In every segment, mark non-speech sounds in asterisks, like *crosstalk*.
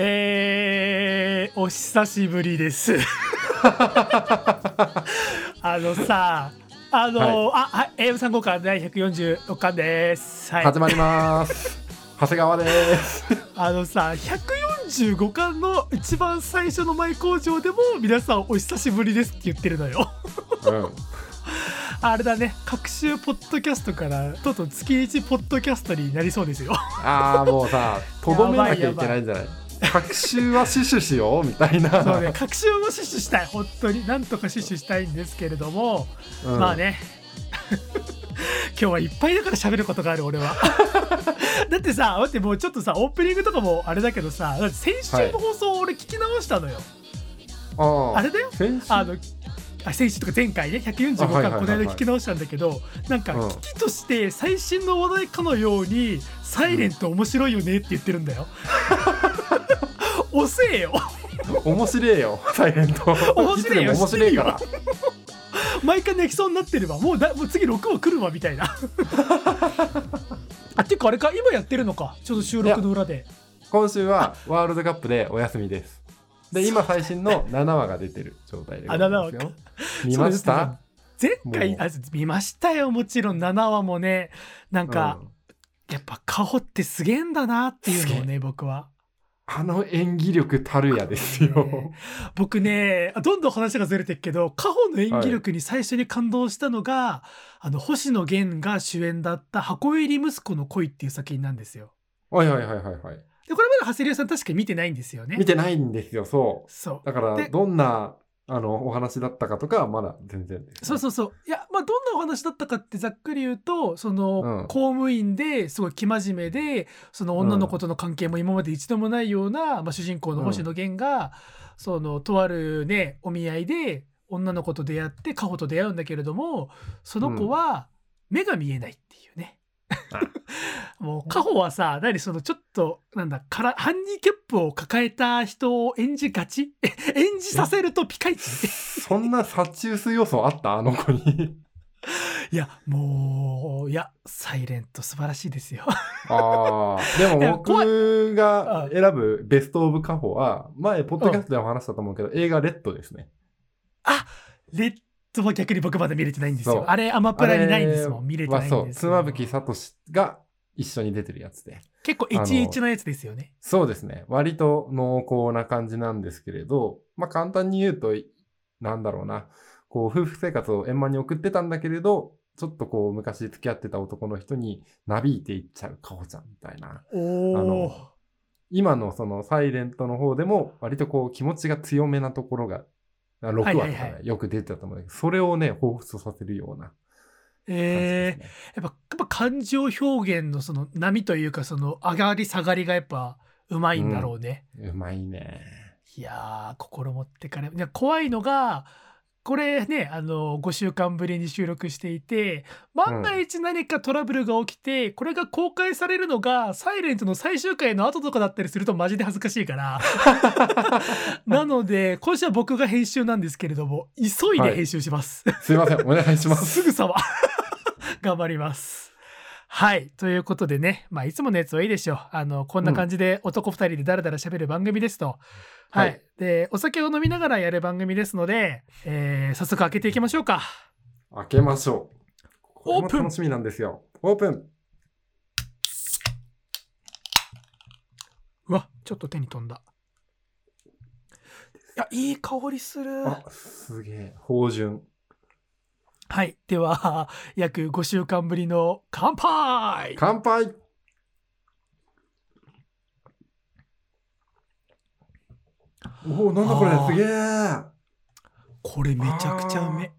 えー、お久しぶりです。*laughs* あのさ、あの、あ、はい、英語参考官第146巻です。はい。始まります。*laughs* 長谷川です。あのさ、145巻の一番最初の前工場でも皆さんお久しぶりですって言ってるのよ。うん。*laughs* あれだね、各週ポッドキャストからとうとう月1ポッドキャストになりそうですよ。ああ、もうさ、とどめなきゃいけないんじゃない？学習は死守しようみたいな。そうね、各週も死守したい、本当に。なんとか死守したいんですけれども、うんまあ。ね。*laughs* 今日はいっぱいだから喋ることがある俺は *laughs* だってさ待ってもうちょっとさオープニングとかもあれだけどさ先週の放送俺聞き直したのよ、あーあれだよ先週？あのあ先週とか前回ね145あはいはいはいはい。巻この間聞き直したんだけどなんかうん。危機として最新の話題かのように「サイレント面白いよね」って言ってるんだよ。*laughs* 遅えよ。面白いよ、サイレント。面白いよ面白いから。毎回泣きそうになってればもうだもう次6話来るわみたいな。*laughs* あっていうかあれか今やってるのかちょうど収録の裏で。今週はワールドカップでお休みです。で、今最新の7話が出てる状態でございますあ7よ。見ました？前回あ見ましたよもちろん。7話もねなんか、うん。やっぱカホってすげえんだなっていうのをね僕は。あの演技力たるやですよ。ね *laughs* 僕ねあどんどん話がずれてるけどカホの演技力に最初に感動したのが、あの星野源が主演だった「箱入り息子の恋」っていう作品なんですよ。はいはいはいはいはい。でこれまだ長谷川さん確か見てないんですよね。見てないんですよ、そう。そう。だから、でどんな、あの、お話だったかとかはまだ全然です、そうそうそう。いやまあどんなお話だったかってざっくり言うとその、うん。公務員ですごい生真面目でその女の子との関係も今まで一度もないような、まあ、主人公の星野源が、そのとあるねお見合いで女の子と出会ってカホと出会うんだけれどもその子は目が見えない。*laughs* もうカホはさ何そのちょっとなんだからハンディキャップを抱えた人を演じがち？*laughs* 演じさせるとピカイチ？*laughs* そんなサチウス要素あった？あの子に。いやもういやサイレント素晴らしいですよ。ああ。でも僕が選ぶベストオブカホは、前、ポッドキャストでも話したと思うけど、映画レッドですね。あレッドは逆に僕まだ見れてないんですよあれアマプラにないんですもん見れてないんです妻夫木聡が一緒に出てるやつで。結構11のやつですよねそうですね。割と濃厚な感じなんですけれど、まあ簡単に言うと、なんだろうな。こう、夫婦生活を円満に送ってたんだけれど、ちょっとこう、昔付き合ってた男の人になびいていっちゃうカホちゃんみたいな。あの今のそのサイレントの方でも、割とこう、気持ちが強めなところが、あ6話とかね、はいはいはよく出てたと思うんだけど、それをね、彷彿とさせるような感じえー。やっぱやっぱ感情表現のその波というかその上がり下がりがやっぱうまいんだろうね、うまいね。いやー心持ってかれいや怖いのがこれねあの5週間ぶりに収録していて万が一何かトラブルが起きて、これが公開されるのが「サイレントの最終回の後とかだったりするとマジで恥ずかしいから *laughs* なので今週は僕が編集なんですけれども急いで編集します、すいません、お願いします。すぐさま頑張ります。はい。ということでね、まあ、いつものやつはいいでしょう。あの、こんな感じで男二人でダラダラ喋る番組ですと。はい、はいで、お酒を飲みながらやる番組ですので、えー早速開けていきましょうか。開けましょう。オープン楽しみなんですよ。オープン。うわ、ちょっと手に飛んだ。いや、いい香りする。あ、すげえ。芳醇。はい。では、*laughs* 約5週間ぶりの乾杯乾杯おお、なんだこれ？すげえこれめちゃくちゃうめ。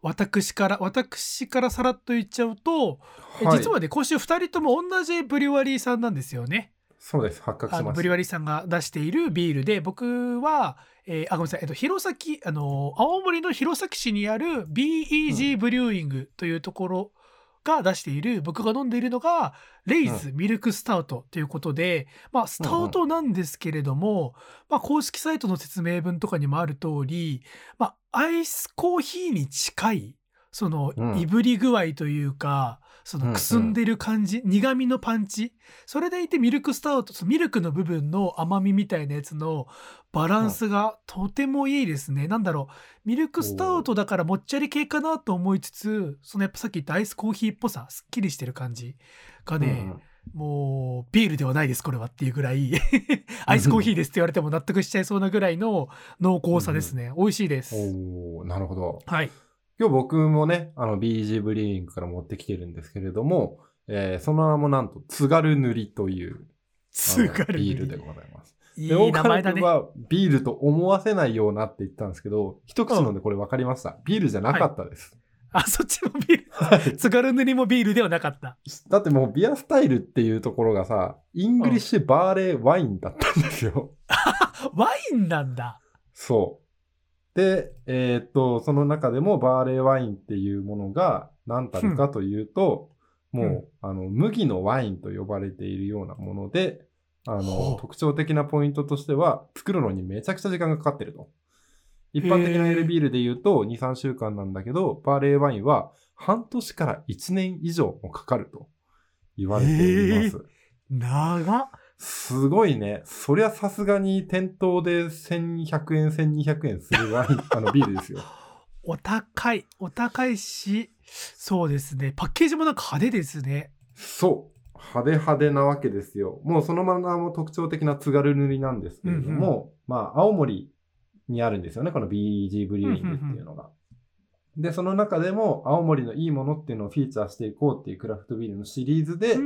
私から、私からさらっと言っちゃうと、えはい実はね、今週2人とも同じブリュワリーさんなんですよね。そうです。発覚しました。ブリュワリーさんが出しているビールで、僕は、えーあ、ごめんなさい、えっと、弘前、あの、青森の弘前市にある BEG ブリューイングというところが出している、僕が飲んでいるのが、レイズミルクスタウトということで、まあ、スタウトなんですけれども、まあ、公式サイトの説明文とかにもある通り、まあ、アイスコーヒーに近い、そのうん。いぶり具合というか、そのくすんでる感じ、苦味のパンチ。それでいてミルクスタウトミルクの部分の甘みみたいなやつのバランスがとてもいいですね、なんだろう。ミルクスタウトだからもっちゃり系かなと思いつつそのやっぱさっき言ったアイスコーヒーっぽさすっきりしてる感じがね、もうビールではないですこれはっていうぐらい。*laughs* アイスコーヒーですって言われても納得しちゃいそうなぐらいの濃厚さですね、美味しいです。なるほど。はい今日僕もね、あの BG ブリーイングから持ってきてるんですけれども、えーその名もなんと津軽塗りという津軽ビールでございます。いいで名前だねはビールと思わせないようなって言ったんですけど、一口飲んでこれ分かりました。ビールじゃなかったです。あそっちもビールはい津軽塗りもビールではなかっただってもう beer style っていうところがさ、 English barley wine だったんですよ。ワインなんだそう。で、えーっと、その中でも barley wine っていうものが何たるかというと、もう、うん。あの、麦のワインと呼ばれているようなもので、あほのう、特徴的なポイントとしては、作るのにめちゃくちゃ時間がかかってると。一般的なエルビールで言うと2、3週間なんだけど、バーレーワインは半年から1年以上もかかると言われております。長っすごいね。そりゃさすがに店頭で1100円、1200円するワイン、*laughs* あのビールですよ。お高いお高いしそうですねパッケージもなんか派手ですねそう。派手派手なわけですよ。もうそのままも特徴的な津軽塗りなんですけれども、まあ、青森にあるんですよね。この BG ブリューイングっていうのが。で、その中でも青森のいいものっていうのをフィーチャーしていこうっていうクラフトビールのシリーズで、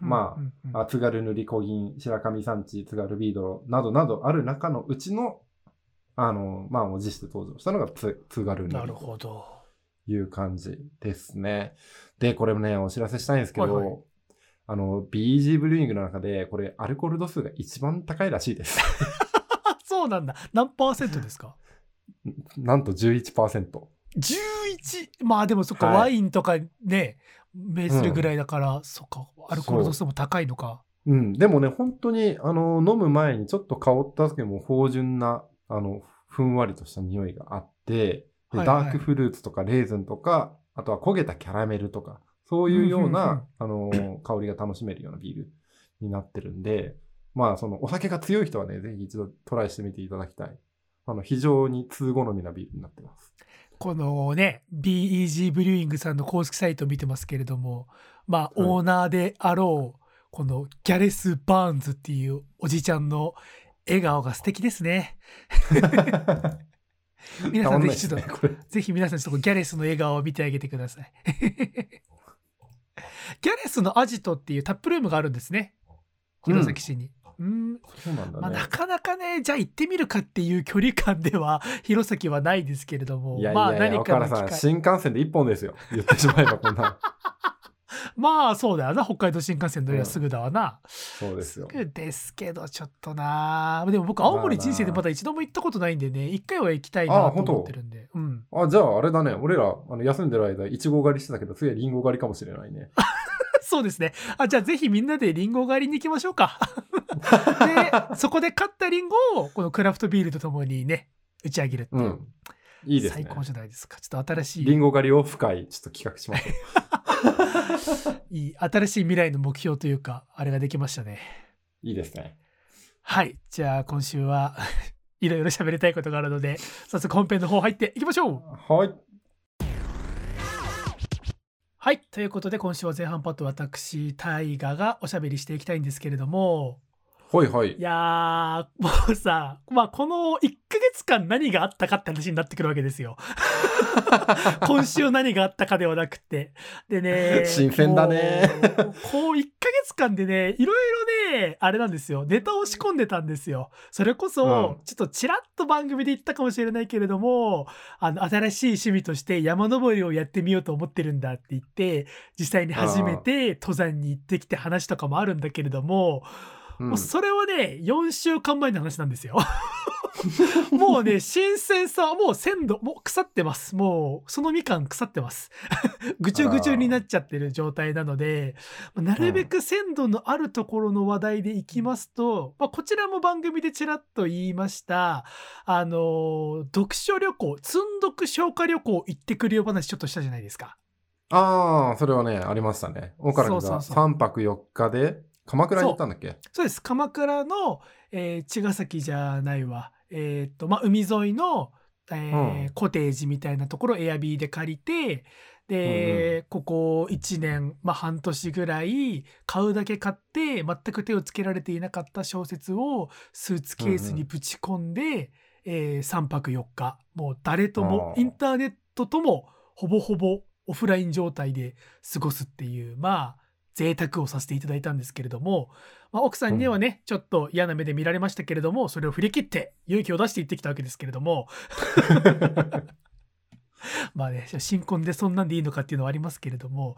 まああ津軽塗り小銀、白神山地、津軽ビードロなどなどある中のうちの、あの、まあ、文字して登場したのが津津軽塗り。なるほど。という感じですね。で、これもね、お知らせしたいんですけど、はいはい。あの、BG ブリューイングの中で、これ、アルコール度数が一番高いらしいです。あ *laughs* そうなんだ。何パーセントですか？*laughs* なんと11%。11まあでもそっか、はいワインとかね名するぐらいだから、そっかアルコール度数も高いのかうん。でもね、本当に、あの、飲む前にちょっと香った時も芳醇な、あの、ふんわりとした匂いがあって、ではいはいダークフルーツとかレーズンとか、あとは焦げたキャラメルとか、そういうような、あの、香りが楽しめるようなビールになってるんで、まあ、その、お酒が強い人はね、ぜひ一度トライしてみていただきたい。あの、非常に通好みなビールになってます。このね BEG ブリューイングさんの公式サイトを見てますけれどもまあはい。オーナーであろうこのギャレス・バーンズっていうおじちゃんの笑顔が素敵ですね。*laughs* 皆さんぜひちょっと、これ。ぜひ皆さんちょっとギャレスの笑顔を見てあげてください。ギャレスのアジトっていうタップルームがあるんですね。弘前市に、うんそうなんだね。まあ、なかなかねじゃあ行ってみるかっていう距離感では *laughs* 弘前はないですけれどもいやいまあやいや、何かの機会新幹線で一本ですよ。言ってしまえばこんな。*laughs* まあそうだよな北海道新幹線乗りゃすぐだわな、そうですよ。すぐですけどちょっとなでも僕青森人生でまだ一度も行ったことないんでね一回は行きたいなと思ってるんでうんあ、じゃああれだね。俺ら、あの休んでる間、いちご狩りしてたけど、次はリンゴ狩りかもしれないね。そうですねあじゃあぜひみんなでリンゴ狩りに行きましょうか *laughs* でそこで買ったリンゴをこのクラフトビールとともにね打ち上げるっていう、うん。いいですね最。高じゃないですかちょっと新しいリンゴ狩りを深い、ちょっと企画しましょう。*laughs* いい新しい未来の目標というかあれができましたねいいですね。はいじゃあ今週は *laughs* いろいろ喋りたいことがあるので早速本編の方入っていきましょうはい。はいということで今週は前半パート私大河がおしゃべりしていきたいんですけれども。はいはい。い。やーもうさまあこの1ヶ月間何があったかって話になってくるわけですよ。*laughs* 今週何があったかではなくて。でね新鮮だね。こう1ヶ月間でねいろいろねあれなんですよ。ネタを仕込んでたんですよ。それこそ、うん。ちょっとちらっと番組で言ったかもしれないけれどもあの新しい趣味として山登りをやってみようと思ってるんだって言って実際に初めて登山に行ってきて話とかもあるんだけれども、うんもうそれはね4週間前の話なんですよ。*laughs* もうね *laughs* 新鮮さはもう鮮度もう腐ってますもうそのみかん腐ってます *laughs* ぐちゅぐちゅになっちゃってる状態なのでまあなるべく鮮度のあるところの話題でいきますと、まあ、こちらも番組でちらっと言いましたあの読書旅行積んどく消化旅行行ってくるよ話ちょっとしたじゃないですか。ああ、それはね、ありましたね。岡良君がそうそうそう3泊4日で鎌倉に行ったんだっけ？そう。です。鎌倉の、えー茅ヶ崎じゃないわ。えっとまあ海沿いの、えーうん。コテージみたいなところをエアビーで借りてで、ここ1年、まあ、半年ぐらい買うだけ買って全く手をつけられていなかった小説をスーツケースにぶち込んで、え3泊4日。もう誰ともインターネットともほぼほぼオフライン状態で過ごすっていうまあ贅沢をさせていただいたんですけれども、まあ、奥さんにはね、ちょっと嫌な目で見られましたけれどもそれを振り切って勇気を出して行ってきたわけですけれども。*laughs* まあね新婚でそんなんでいいのかっていうのはありますけれども。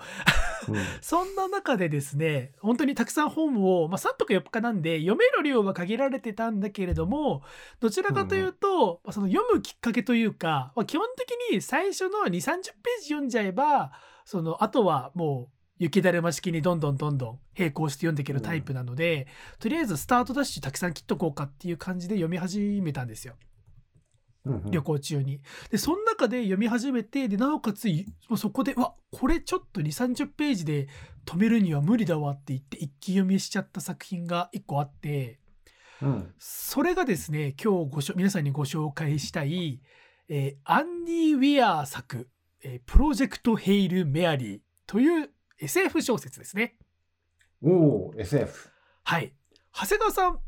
うん。そんな中でですね本当にたくさん本を、まあ、3泊4日なんで読める量は限られてたんだけれどもどちらかというと、まあその読むきっかけというか、まあ、基本的に最初の2 3 0ページ読んじゃえばそのあとはもう雪だるま式にどんどんどんどん並行して読んでいけるタイプなので、とりあえずスタートダッシュたくさん切っとこうかっていう感じで読み始めたんですよ。うんうん旅行中に。でその中で読み始めてでなおかつそこで「わこれちょっと2 3 0ページで止めるには無理だわ」って言って一気読みしちゃった作品が1個あってうんそれがですね今日ごしょ皆さんにご紹介したい、えーアンディ・ウィアー作「えープロジェクト・ヘイル・メアリー」という SF 小説ですね。おお、SF。はい。長谷川さん、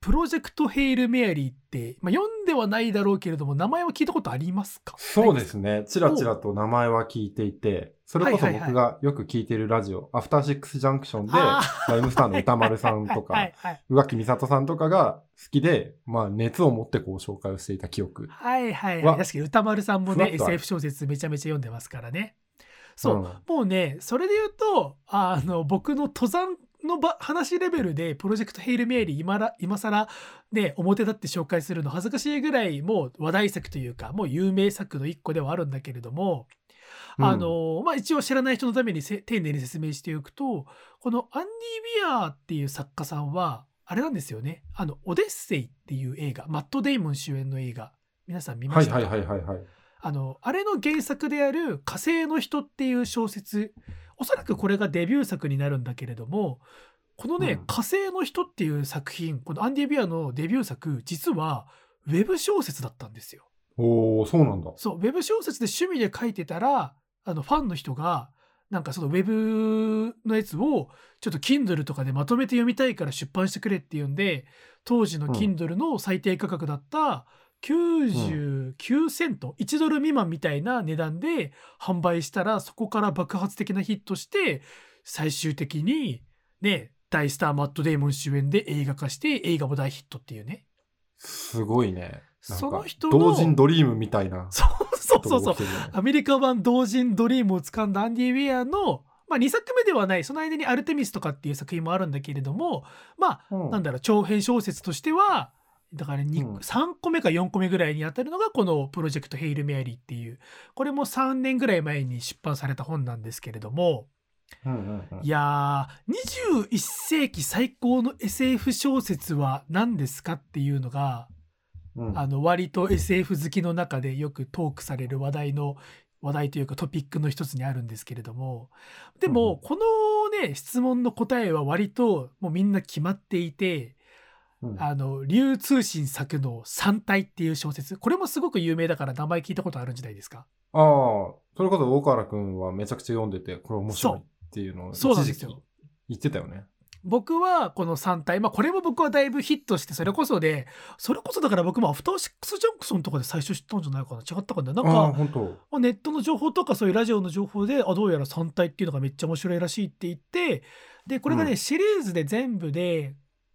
プロジェクト・ヘイル・メアリーって、まあ、読んではないだろうけれども、名前は聞いたことありますか？そうですね。ちらちらと名前は聞いていて、それこそ僕がよく聞いてるラジオ、アフターシックスジャンクションで、あライムスターの歌丸さんとはいか、はいはい宇垣美里さんとかが好きで、まあ熱を持ってこう紹介をしていた記憶。はいはいはい。わ確かに歌丸さんもね、SF 小説めちゃめちゃ読んでますからね。そう、ん。もうね、それで言うと、あの、僕の登山の場話レベルで、プロジェクトヘイル・メアリー今ら、今更ね、表立って紹介するの恥ずかしいぐらい、もう話題作というか、もう有名作の一個ではあるんだけれども、うん。あの、まあ、一応知らない人のためにせ丁寧に説明しておくと、このアンディ・ウィアーっていう作家さんは、あれなんですよね。あの、オデッセイっていう映画、マット・デイモン主演の映画、皆さん見ましたか、はいはいはいはいはい。あの、あれの原作である火星の人っていう小説、おそらくこれがデビュー作になるんだけれども、このね、うん火星の人っていう作品、このアンディ・ビアのデビュー作、実はウェブ小説だったんですよ。おお、そうなんだ。そう、ウェブ小説で趣味で書いてたら、あの、ファンの人が、なんかそのウェブのやつをちょっと Kindle とかでまとめて読みたいから出版してくれっていうんで当時のうん Kindle の最低価格だった99セント、1ドル未満みたいな値段で販売したらそこから爆発的なヒットして最終的にね大スターマット・デイモン主演で映画化して映画も大ヒットっていうねすごいね。その人の同人ドリームみたいな。*laughs* そうそうそうそうアメリカ版同人ドリームを掴んだアンディ・ウェアの、まあ、2作目ではないその間に「アルテミス」とかっていう作品もあるんだけれどもまあうんなんだろう長編小説としてはだからにうん。3個目か4個目ぐらいに当たるのがこの「プロジェクト・ヘイル・メアリー」っていうこれも3年ぐらい前に出版された本なんですけれどもうんうんうん。いやー21世紀最高の SF 小説は何ですかっていうのがうん。あの割と SF 好きの中でよくトークされる話題の話題というかトピックの一つにあるんですけれどもでうんもこのね質問の答えは割ともうみんな決まっていてうん。あの流通信作の「三体」っていう小説。これもすごく有名だから名前聞いたことあるんじゃないですか？ああ、それこそ大河原くんはめちゃくちゃ読んでて、これ面白いっていうのを一時期言ってたよね。僕はこの3体まあこれも僕はだいぶヒットしてそれこそでそれこそだから僕もアフターシックスジャンクションとかで最初知ったんじゃないかな。違ったかななんかネットの情報とかそういうラジオの情報であどうやら3体っていうのがめっちゃ面白いらしいって言ってでこれがね、うん。シリーズで全部で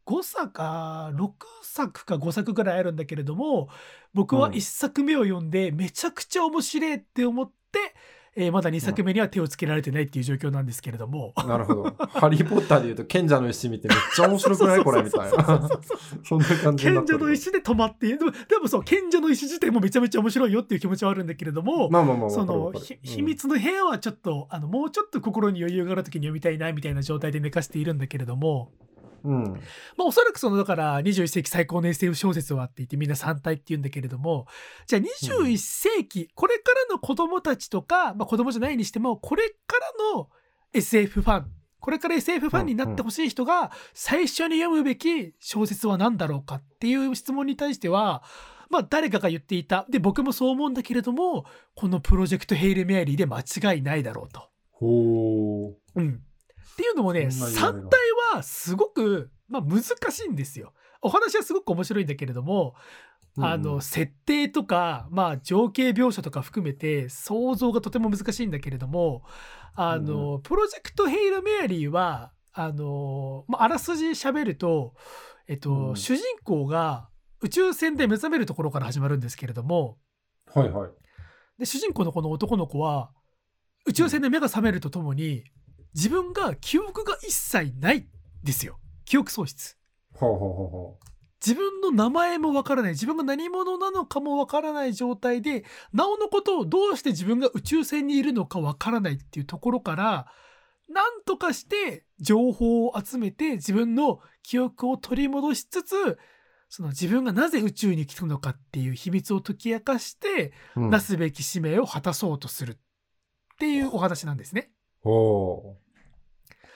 5作か6作か5作ぐらいあるんだけれども僕はうん。1作目を読んでめちゃくちゃ面白いって思って、えーまだ2作目には手をつけられてないっていう状況なんですけれども。なるほど。ハリー・ポッターで言うと、賢者の石見てめっちゃ面白くない？*laughs* これみたいな。そんな感じ賢者の石で止まっているで。もでもそう賢者の石自体もめちゃめちゃ面白いよっていう気持ちはあるんだけれども、まあまあまあ、その秘密の部屋はちょっとあのもうちょっと心に余裕がある時に読みたいなみたいな状態で寝かしているんだけれどもうん。まあ、おそらくそのだから21世紀最高の SF 小説はって言ってみんな3体って言うんだけれどもじゃあ21世紀、これからの子供たちとか、まあ、子供じゃないにしてもこれからの SF ファンこれから SF ファンになってほしい人が最初に読むべき小説は何だろうかっていう質問に対してはまあ誰かが言っていたで僕もそう思うんだけれどもこのプロジェクトヘイル・メアリーで間違いないだろうと。ほう。うん、っていうのもね3そんな言われが体はすごく、まあ、難しいんですよ。お話はすごく面白いんだけれども、あうんの設定とか、まあ、情景描写とか含めて想像がとても難しいんだけれどもあの、プロジェクトヘイル・メアリーはあの、まあ、あらすじ喋ると、えっとうん主人公が宇宙船で目覚めるところから始まるんですけれどもはいはい。で主人公のこの男の子は宇宙船で目が覚めるとともに自分が記憶が一切ないんですよ記憶喪失ほうほうほうほ自分の名前もわからない自分が何者なのかもわからない状態でなおのことをどうして自分が宇宙船にいるのかわからないっていうところからなんとかして情報を集めて自分の記憶を取り戻しつつその自分がなぜ宇宙に来たのかっていう秘密を解き明かしてう。うんなすべき使命を果たそうとするっていうお話なんですね。ほ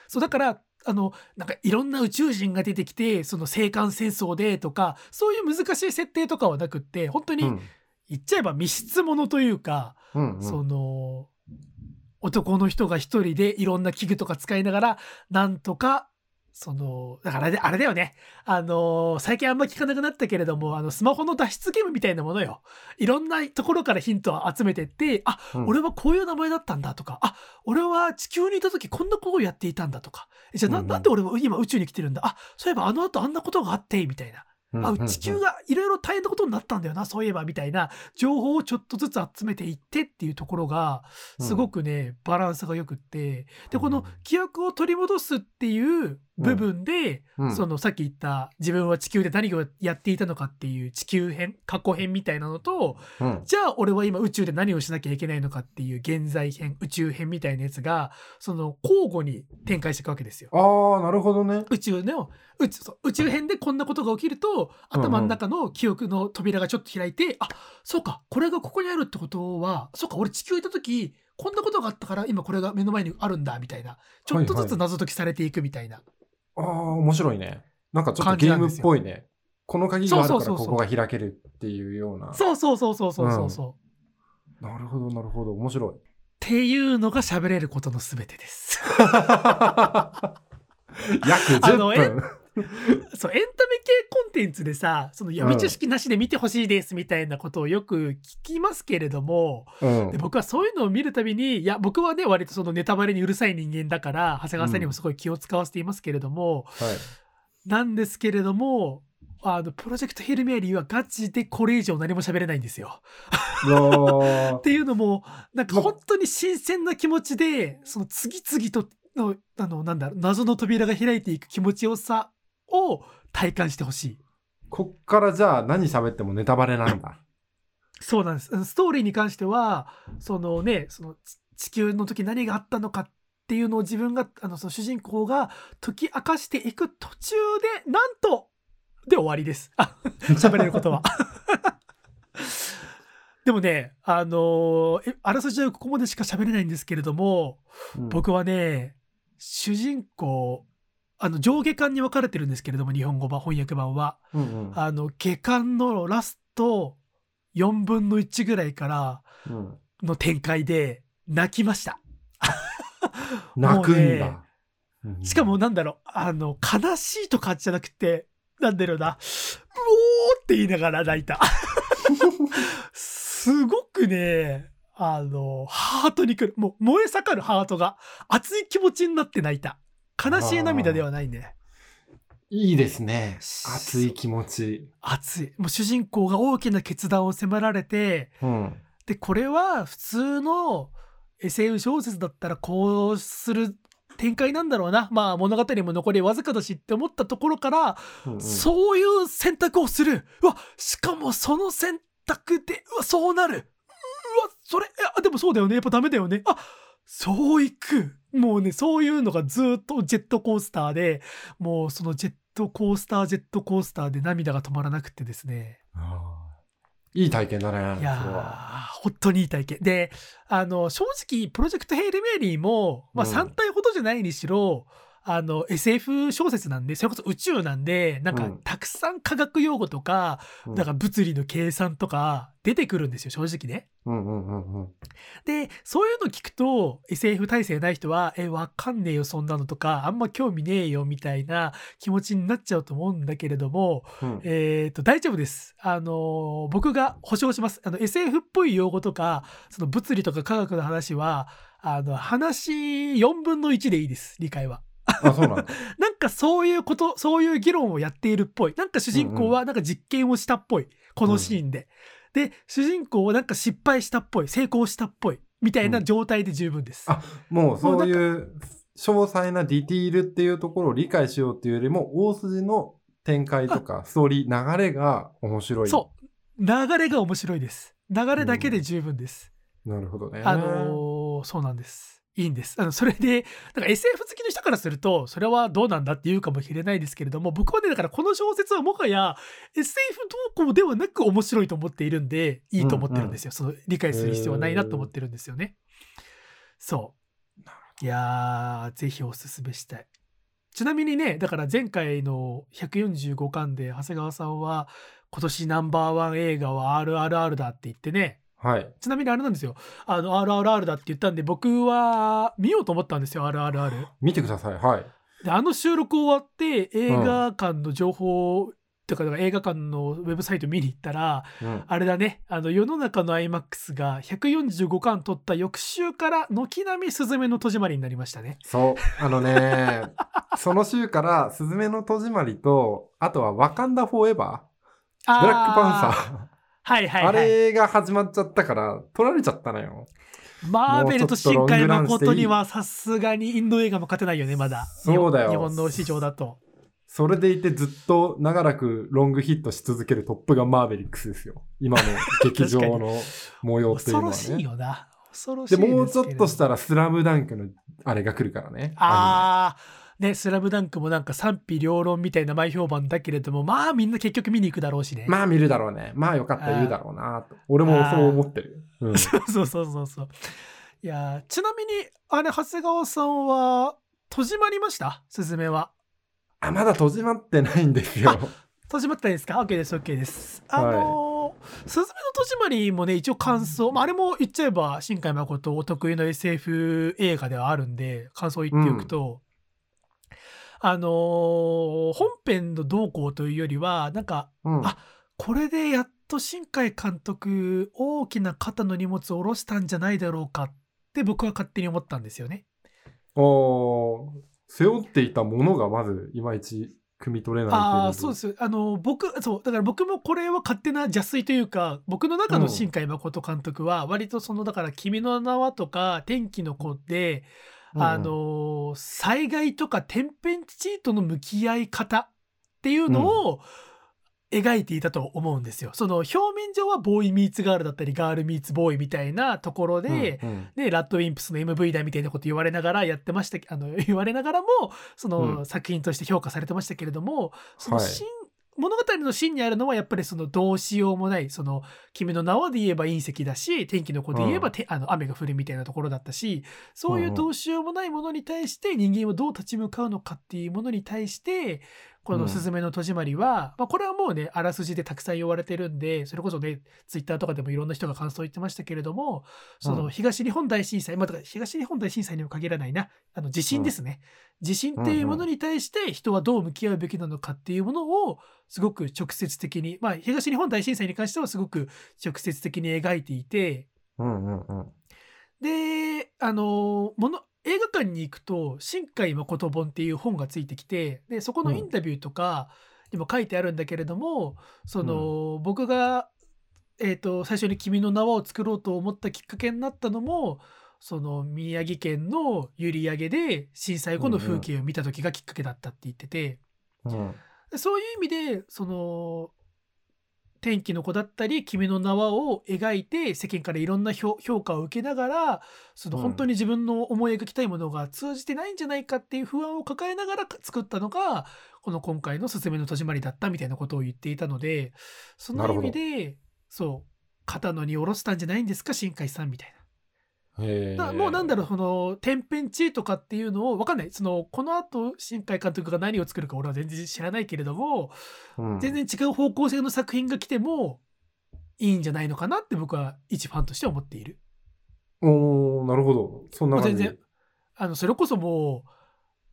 そうだからあのなんかいろんな宇宙人が出てきてその青函戦争でとかそういう難しい設定とかはなくって本当う。にうん言っちゃえば密室ものというか、うんうん。その男の人が一人でいろんな器具とか使いながらなんとかそのだからあれあれだよね。あの最近あんま聞かなくなったけれどもあのスマホの脱出ゲームみたいなものよ。いろんなところからヒントを集めてってあうん。俺はこういう名前だったんだとか、あ、俺は地球にいた時こんなことをやっていたんだとか、えじゃあな,、うんうん。なんで俺は今宇宙に来てるんだ？あ、そういえばあの後あんなことがあって、みたいな。うんあ、地球がいろいろ大変なことになったんだよな、そういえば、みたいな情報をちょっとずつ集めていってっていうところが、すごくね、バランスが良くって、で、この記憶を取り戻すっていう部分で、うんそのさっき言った自分は地球で何をやっていたのかっていう地球編、過去編みたいなのと、うんじゃあ俺は今宇宙で何をしなきゃいけないのかっていう現在編宇宙編みたいなやつがその交互に展開していくわけですよ。ああ、なるほどね。宇宙の宇宙そう宇宙編でこんなことが起きると頭の中の記憶の扉がちょっと開いて、あそうかこれがここにあるってことはそうか俺地球いた時こんなことがあったから今これが目の前にあるんだみたいなちょっとずつ謎解きされていくみたいな、ああ、面白いね。なんかちょっとゲームっぽいね。この鍵があるからここが開けるっていうような。そうそうそうそうそうそうそう、っなるほど、なるほど。面白い。ていうのが喋れることの全てです。*laughs* 約10あのえ分。*laughs* そうエンタメ系コンテンツでさその予備知識なしで見てほしいですみたいなことをよく聞きますけれども、うんで僕はそういうのを見るたびにいや僕はね割とそのネタバレにうるさい人間だから長谷川さんにもすごい気を使わせていますけれども、はい。なんですけれどもあのプロジェクトヒルメアリーはガチでこれ以上何も喋れないんですよ。*laughs* っていうのもなんかま本当に新鮮な気持ちでその次々とのあのなんだろう謎の扉が開いていく気持ちよさを体感してほしい。こっからじゃあ何喋ってもネタバレなんだ。*laughs* そうなんです。ストーリーに関しては、そのね、そのち地球の時何があったのかっていうのを自分が、あの、その主人公が解き明かしていく途中で、なんと、で終わりです。あ *laughs* 喋れることは。*laughs* でもね、あのーえあらすじはここまでしか喋れないんですけれども、うん僕はね、主人公、あの、上下巻に分かれてるんですけれども、日本語版、翻訳版は。うんうんあの、下巻のラスト4分の1ぐらいからうんの展開で泣きました。*laughs* 泣くんだ。うんしかもなんだろう、あの、悲しいとかじゃなくて、なんだろうな、うおーって言いながら泣いた。すごくね、あの、ハートにくる。もう燃え盛るハートが熱い気持ちになって泣いた。悲しい涙ではないね。いいですね。熱い気持ち。熱い。もう主人公が大きな決断を迫られて、うん。でこれは普通の SF 小説だったらこうする展開なんだろうなまあ物語も残りわずかだしって思ったところから、うんうんそういう選択をするうわしかもその選択でうわそうなるうわそれいやでもそうだよねやっぱダメだよねあそういく。もうねそういうのがずっとジェットコースターでもうそのジェットコースタージェットコースターで涙が止まらなくてですね。いい体験だね。いや本当にいい体験。であの正直プロジェクトヘイル・メリーも、まあ、うん。3体ほどじゃないにしろ、あの SF 小説なんでそれこそ宇宙なんでなんかうんたくさん科学用語とか、うんだから物理の計算とか出てくるんですよ正直ね。うんうんうんうん。でそういうの聞くと SF 体制ない人は「えわかんねえよそんなの」とか「あんま興味ねえよ」みたいな気持ちになっちゃうと思うんだけれども、うんえー、と大丈夫です。あの僕が保証します。あの SF っぽい用語とかその物理とか科学の話はあの話4分の1でいいです理解は。あ、そうなんだ。*laughs* なんかそういうことそういう議論をやっているっぽいなんか主人公はなんか実験をしたっぽいこのシーンで。で主人公はなんか失敗したっぽい成功したっぽいみたいな状態で十分です。あもうそういう詳細なディティールっていうところを理解しようっていうよりも、大筋の展開とか、ストーリー、流れが面白い。そう流れが面白いです。流れだけで十分です。なるほどね。あのーそうなんです。いいんです。あのそれで、SF 好きの人からすると、それはどうなんだって言うかもしれないですけれども、僕はね、だからこの小説はもはや SF 動向ではなく面白いと思っているんで、いいと思ってるんですよ。その理解する必要はないなと思ってるんですよね。そう。いやー、ぜひおすすめしたい。ちなみにね、だから前回の145巻で長谷川さんは、今年ナンバーワン映画は RRR だって言ってね、はい。ちなみにあれなんですよ。あの、RRR だって言ったんで、僕は見ようと思ったんですよ、RRR。見てください。はい。で、あの収録終わって、映画館の情報、とか、映画館のウェブサイト見に行ったら、うん。あれだね、あの、世の中の IMAX が145巻取った翌週から、軒並みスズメの戸締まりになりましたね。そう。あのね、*laughs* その週から、すずめの戸締まりと、あとは、ワカンダフォーエバー、ブラックパンサー。ー。はいはいあはい。れが始まっちゃったから、取られちゃったのよ。マーベルと新海誠にはさすがにインド映画も勝てないよね、まだ。そうだよ日本の市場だと。それでいてずっと長らくロングヒットし続けるトップガンマーベリックスですよ。今の劇場の *laughs* 模様っていうのは恐ろしいね。よな。恐ろしいで、もうちょっとしたらスラムダンクのあれが来るからね。あーね、スラムダンクもなんか賛否両論みたいな前評判だけれども、まあみんな結局見に行くだろうしね。まあ見るだろうね。まあよかったら言うだろうなと。俺もそう思ってる。うん、*laughs* そうそうそうそうそう。いやーちなみに、あれ、長谷川さんは、戸締まりました？スズメは。あ、まだ閉じまってないんですよ。戸締まったですか ?OK です、OK です。あのースズメの戸締まりもね、一応感想、まあ、あれも言っちゃえば、新海誠お得意の SF 映画ではあるんで、感想言っておくと、あのー本編の動向というよりは、なんか、うん、あこれでやっと新海監督大きな肩の荷物を下ろしたんじゃないだろうかって僕は勝手に思ったんですよね。おー。背負っていたものがまずいまいち汲み取れないああそうです。あの僕そうだから僕もこれは勝手な邪推というか僕の中の新海誠監督は割とそのだから「君の名は」とか「天気の子で」あの災害とか天変地異との向き合い方っていうのを描いていたと思うんですよ。その表面上はボーイミーツガールだったりガールミーツボーイみたいなところで、うんうん。でラッドウィンプスの MV だみたいなこと言われながらやってましたあの言われながらもその、うん。作品として評価されてましたけれどもその物語の芯にあるのはやっぱりそのどうしようもないその「君の名は」で言えば隕石だし天気の子で言えば、うん。てあの雨が降るみたいなところだったしそういうどうしようもないものに対して人間はどう立ち向かうのかっていうものに対してこの「うんすずめの戸締まりは」まあ、これはもうねあらすじでたくさん言われてるんでそれこそねツイッターとかでもいろんな人が感想言ってましたけれどもそうのん。東日本大震災、まあ、だから東日本大震災にも限らないな。あの地震ですね、地震っていうものに対して人はどう向き合うべきなのかっていうものをすごく直接的に、まあ、東日本大震災に関してはすごく直接的に描いていてうんうんうん。であのもの映画館に行くと「新海誠本」っていう本がついてきてでそこのインタビューとかにも書いてあるんだけれども、その、僕が、えー、と最初に「君の名は」を作ろうと思ったきっかけになったのもその宮城県の閖上で震災後の風景を見た時がきっかけだったって言ってて、うん。そういう意味でその天気の子だったり君の名はを描いて世間からいろんな評評価を受けながらそのうん本当に自分の思い描きたいものが通じてないんじゃないかっていう不安を抱えながら作ったのがこの今回の「すずめの戸締まり」だったみたいなことを言っていたのでその意味でそう肩の荷を下ろしたんじゃないんですか新海さんみたいな。へだもうなんだろろうその天変地異とかっていうのを分かんない。そのこの後新海監督が何を作るか俺は全然知らないけれどもう、うん、全然違う方向性の作品が来てもいいんじゃないのかなって僕は一ファンとして思っている。おーなるほど。そんな全然あのそれこそもう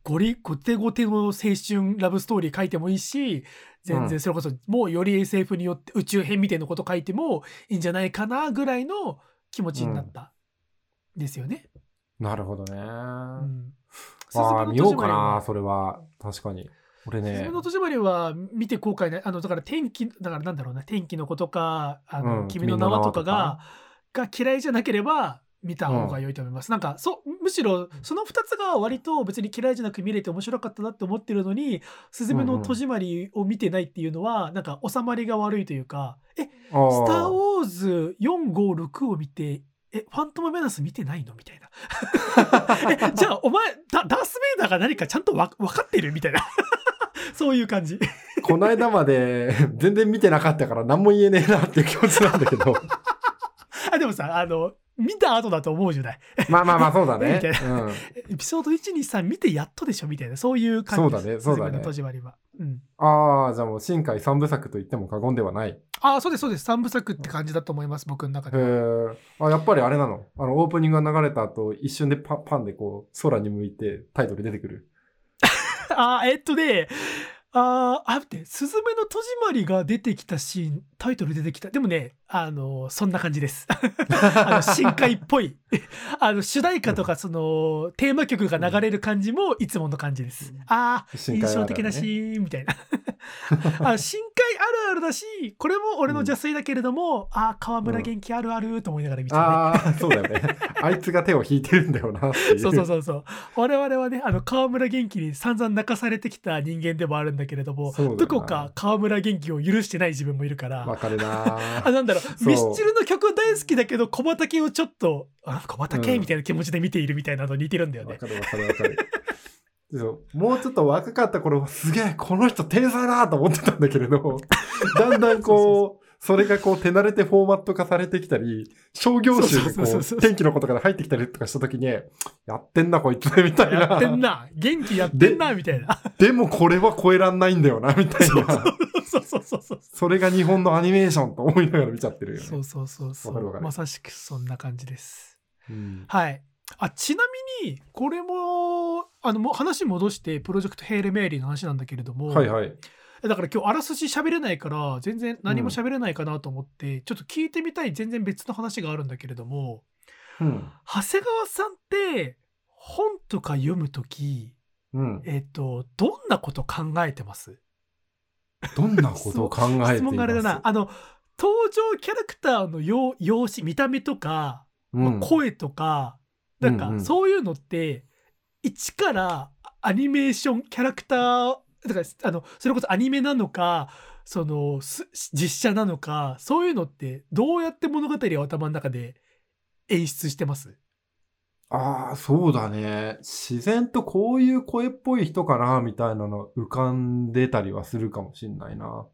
ゴリゴテゴテの青春ラブストーリー書いてもいいし全うん然それこそもうより SF によって宇宙編みたいなこと書いてもいいんじゃないかなぐらいの気持ちになった、ですよね。なるほどね、うん。ああ見ようかなそれは。確かに。俺すずねめの戸締まりは見て後悔ない。あのだから天気だからなんだろうな。天気の子とかあの、うん君の名はとかが君が嫌いじゃなければ見た方が良いと思います、なんかそむしろその2つが割と別に嫌いじゃなく見れて面白かったなって思ってるのに「すずめの戸締まり」を見てないっていうのはなんか収まりが悪いというか「えスター・ウォーズ456を見てえファントム・メナス見てないの?」みたいな。*laughs* えじゃあお前ダダース・ベイダーが何かちゃんとわ分かってる？みたいな。*laughs* そういう感じ。*laughs* この間まで全然見てなかったから何も言えねえなっていう気持ちなんだけど。あでもさあの見た後だと思うじゃない？まあまあまあそうだね。みたい、うん、エピソード123見てやっとでしょ？みたいな。そういう感じそうだねそうだね。戸締まりは、うん、ああじゃあもう新海三部作と言っても過言ではない。へああそうですそうです。3部作って感じだと思います僕の中であやっぱりあれなの？あのオープニングが流れた後一瞬でパパンでこう空に向いてタイトル出てくる。*laughs* あーえっとねあーあ待って「すずめの戸締まり」が出てきたシーンタイトル出てきた。でもねあのそんな感じです。*laughs* あの深海っぽい。*laughs* あの主題歌とかそのテーマ曲が流れる感じもいつもの感じです。ああ印深海あるあるね象的なシーンみたいな。あ深海あるあるだしこれも俺の邪推だけれども、ああ川村元気あるあると思いながら見ちゃうね、ああそうだよね。*laughs* あいつが手を引いてるんだよなっていう。そうそうそうそう。我々はねあの川村元気に散々泣かされてきた人間でもあるんだけれどもどこか川村元気を許してない自分もいるから。わかるな。*laughs* あなんだろう。ミスチルの曲大好きだけど小畑をちょっとあ小畑うん。みたいな気持ちで見ているみたいなの似てるんだよね、わかるわかるわかる。もうちょっと若かった頃はすげえこの人天才だと思ってたんだけれど *laughs* だんだんこうそれがこう手慣れてフォーマット化されてきたり商業集そうそうそうそうがこう。天気のことから入ってきたりとかした時にやってんなこいつみたいな。やってんな元気やってんなみたいな。でもこれは超えらんないんだよなみたいな。そうそうそうそうそれが日本のアニメーションと思いながら見ちゃってるよね。そうそうそうそう。まさしくそんな感じです。うん。はい。あちなみにこれもあのもう話戻してプロジェクトヘイル・メアリーの話なんだけれども、はいはい。だから今日あらすじ喋れないから全然何も喋れないかなと思って、ちょっと聞いてみたい全然別の話があるんだけれどもうん。長谷川さんって本とか読むときうん。えっ、とどんなこと考えてます？どんなことを考えています？質問があれだな。あの登場キャラクターの様様子見た目とか、うん。声とかなんかうんうん。そういうのって一からアニメーションキャラクターだからあのそれこそアニメなのかそのす実写なのかそういうのってどうやって物語を頭の中で演出してます？ああ、そうだね。自然とこういう声っぽい人かな、みたいなの浮かんでたりはするかもしんないな。は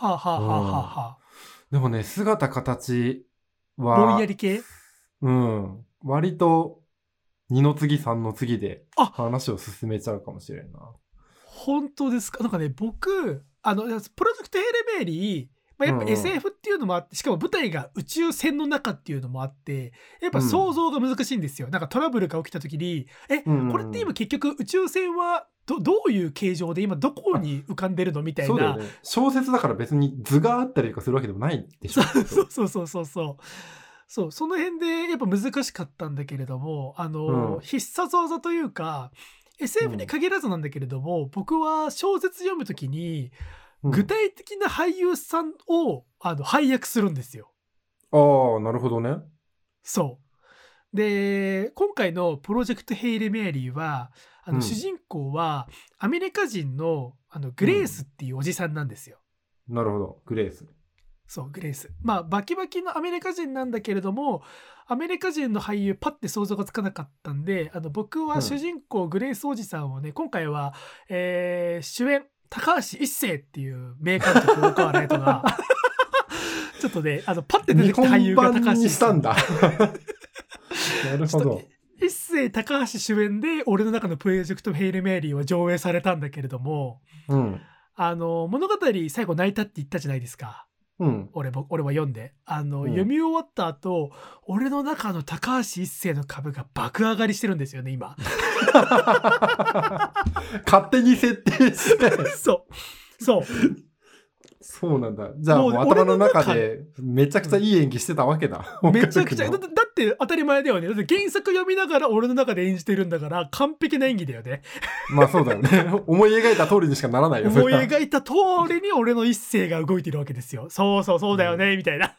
あはあはあはあはでもね、姿形あ、は、ぼんやり系？うん、割と二の次三の次であ。話を進めちゃうかもしれんな。本当ですか？なんかね僕あのプロジェクトヘレメーリー、まあ、やっぱうんうん。SF っていうのもあってしかも舞台が宇宙船の中っていうのもあってやっぱうん。想像が難しいんですよ、なんかトラブルが起きた時にえうんうんうん。これって今結局宇宙船はどどういう形状で今どこに浮かんでるのみたいな。ね。小説だから別に図があったりとかするわけでもないでしょ。*laughs* そうそうそうそうそうそうその辺でやっぱ難しかったんだけれどもあの、うん必殺技というか SF に限らずなんだけれども、僕は小説読む時にうん具体的な俳優さんをあの配役するんですよ。ああ、なるほどね。そうで今回の「プロジェクト・ヘイレ・メアリーは」あのうん主人公はアメリカ人のあのグレースっていうおじさんなんですよ。なるほど。グレース。そうグレースまあバキバキのアメリカ人なんだけれどもアメリカ人の俳優パッて想像がつかなかったんであの僕は主人公グレースおじさんをね、今回は、えー主演高橋一生っていう名監督大川ライトが *laughs* ちょっとねあのパッて出て日きた俳本優が高橋一生。*laughs* なるほど。一世高橋主演で俺の中のプロジェクト「ヘイル・メアリー」は上映されたんだけれどもうん。あの物語最後泣いたって言ったじゃないですかうん。俺も俺は読んで。あの、うん。読み終わった後俺の中の高橋一生の株が爆上がりしてるんですよね今。*laughs* 勝手に設定して。*laughs* そう。そうそうなんだ。じゃあもう頭の中俺でめちゃくちゃいい演技してたわけだ。*laughs* めちゃくちゃだ岡ってだって当たり前だよねだって原作読みながら俺の中で演じてるんだから完璧な演技だよね君まあそうだよね。*laughs* 思い描いた通りにしかならないよ。思い描いた通りに俺の一世が動いてるわけですよ。そうそうそうだよね、みたいな。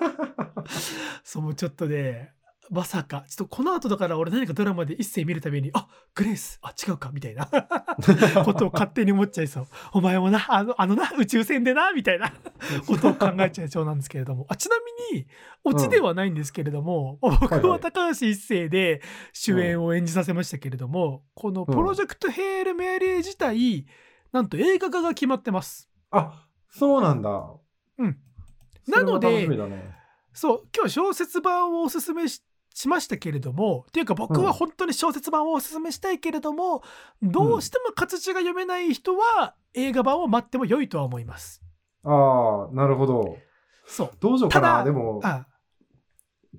*laughs* そうちょっとね、まさか、ちょっとこの後だから俺何かドラマで一世見るたびに、あグレース、あ、違うか、みたいな *laughs* ことを勝手に思っちゃいそう。お前もな、あの、あのな、宇宙船でな、みたいなことを考えちゃいそうなんですけれども。あちなみに、オチではないんですけれども、僕はいははい高橋一生で主演を演じさせましたけれども、このプロジェクトヘール・メアリー自体、なんと映画化が決まってます。あ、そうなんだ。うん。なので。そう、今日小説版をおすすめししましたけれども、っていうか僕は本当に小説版をおすすめしたいけれども、どうしても活字が読めない人は映画版を待っても良いとは思います。ああ、なるほど。そう。どうしようかな。でも、あ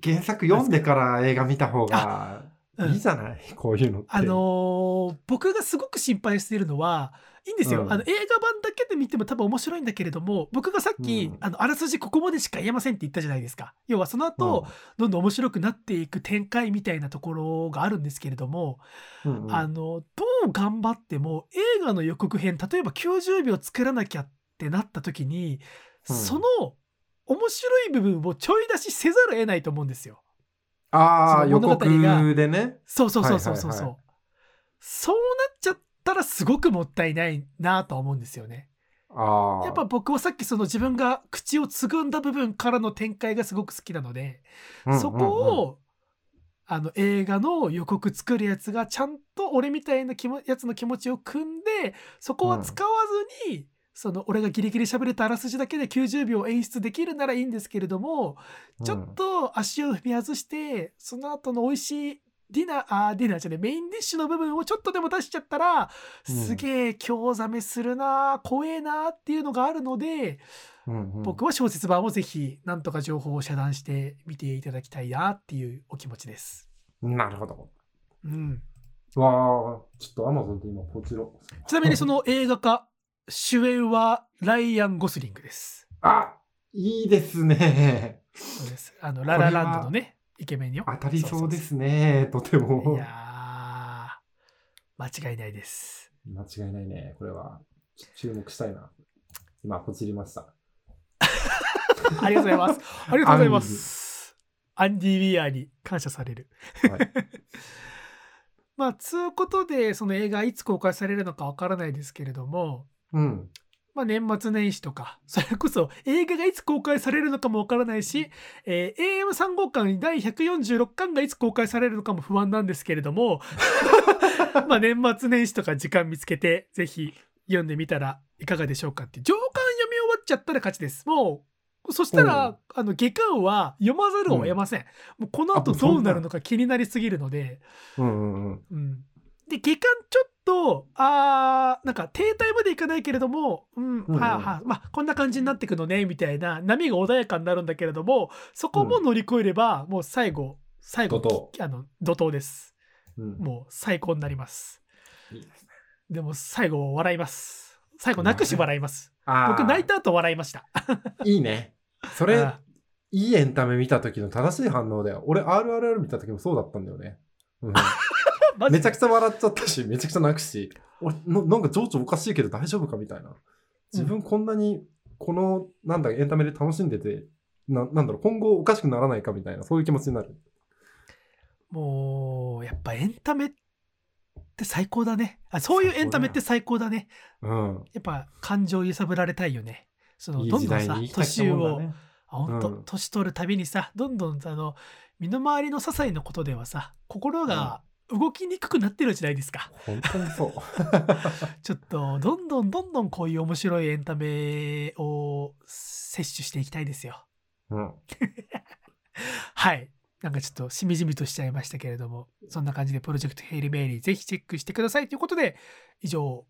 原作読んでから映画見た方がうんいいじゃない、こういうのって。あのー僕がすごく心配しているのは、いいんですよ、うん。あの映画版だけで見ても多分面白いんだけれども僕がさっき、うん。あのあらすじここまでしか言えませんって言ったじゃないですか。要はその後、どんどん面白くなっていく展開みたいなところがあるんですけれども、うんうん。あのどう頑張っても映画の予告編例えば90秒作らなきゃってなった時に、うん。その面白い部分をちょい出しせざるを得ないと思うんですよ。ああ、予告でね。そうそうそうそうそう。そう、はいはいはそうなっちゃったらすごくもったいないなとは思うんですよね。やっぱ僕はさっきその自分が口をつぐんだ部分からの展開がすごく好きなので、うんうんうん。そこをあの映画の予告作るやつがちゃんと俺みたいな気もやつの気持ちを組んでそこは使わずに、その俺がギリギリ喋れたあらすじだけで90秒演出できるならいいんですけれども、ちょっと足を踏み外してその後の美味しいディナーあーディナーじゃねメインディッシュの部分をちょっとでも出しちゃったら、うんすげえ興ざめするな怖えなっていうのがあるので、うんうん僕は小説版をぜひなんとか情報を遮断して見ていただきたいなっていうお気持ちです。なるほど。うん、わあ、ちょっとアマゾンで今ポチろ。ちなみにその映画化主演はライアン・ゴスリングです。あいいですね。そうですあのララランドのねイケメンよ。当たりそうですね。とてそうそうそういも。やー間違いないです。間違いないね。これは。注目したいな。今、ポチりました。ありがとうございます。ありがとうございます。アンディ・ウィアーに感謝される。はい。*laughs* まあ、つうことで、その映画いつ公開されるのかわからないですけれども、うん。まあ、年末年始とか、それこそ映画がいつ公開されるのかもわからないし、えー AM3 号館第146巻がいつ公開されるのかも不安なんですけれども、*laughs* まあ年末年始とか時間見つけて、ぜひ読んでみたらいかがでしょうかって。上巻読み終わっちゃったら勝ちです。もう、そしたら、あの下巻は読まざるを得ません。もうこの後あもうそんなどうなるのか気になりすぎるので、うんうんうん。うん、で下巻ちょっとあーなんか停滞までいかないけれども、うんうん。はあはあまあ、こんな感じになってくのねみたいな波が穏やかになるんだけれどもそこも乗り越えれば、もう最後最後怒あの怒涛です。うん、もう最高になります。いいですね。でも最後笑います。最後泣くし笑います。あー。僕泣いた後笑いました。*laughs* いいね。それあ、いいエンタメ見た時の正しい反応だよ。俺、RRR 見た時もそうだったんだよね。うん *laughs* めちゃくちゃ笑っちゃったし、めちゃくちゃ泣くし、俺ななんか情緒おかしいけど大丈夫かみたいな。自分こんなに、この、なんだ、エンタメで楽しんでて、ななんだろう、今後おかしくならないかみたいな、そういう気持ちになる。もうやっぱエンタメって最高だねあそういうエンタメって最高だねうん。やっぱ感情揺さぶられたいよねそのどんどんさ年を。あ本当、うん年取るたびにさどんどんあの身の回りの些細なことではさ心が動きにくくなってるじゃないですか。本当にそう。*laughs* ちょっとどんどんどんどんこういう面白いエンタメを摂取していきたいですよ。うん。*laughs* はい。なんかちょっとしみじみとしちゃいましたけれども、そんな感じでプロジェクトヘイリーメイリーぜひチェックしてくださいということで、以上、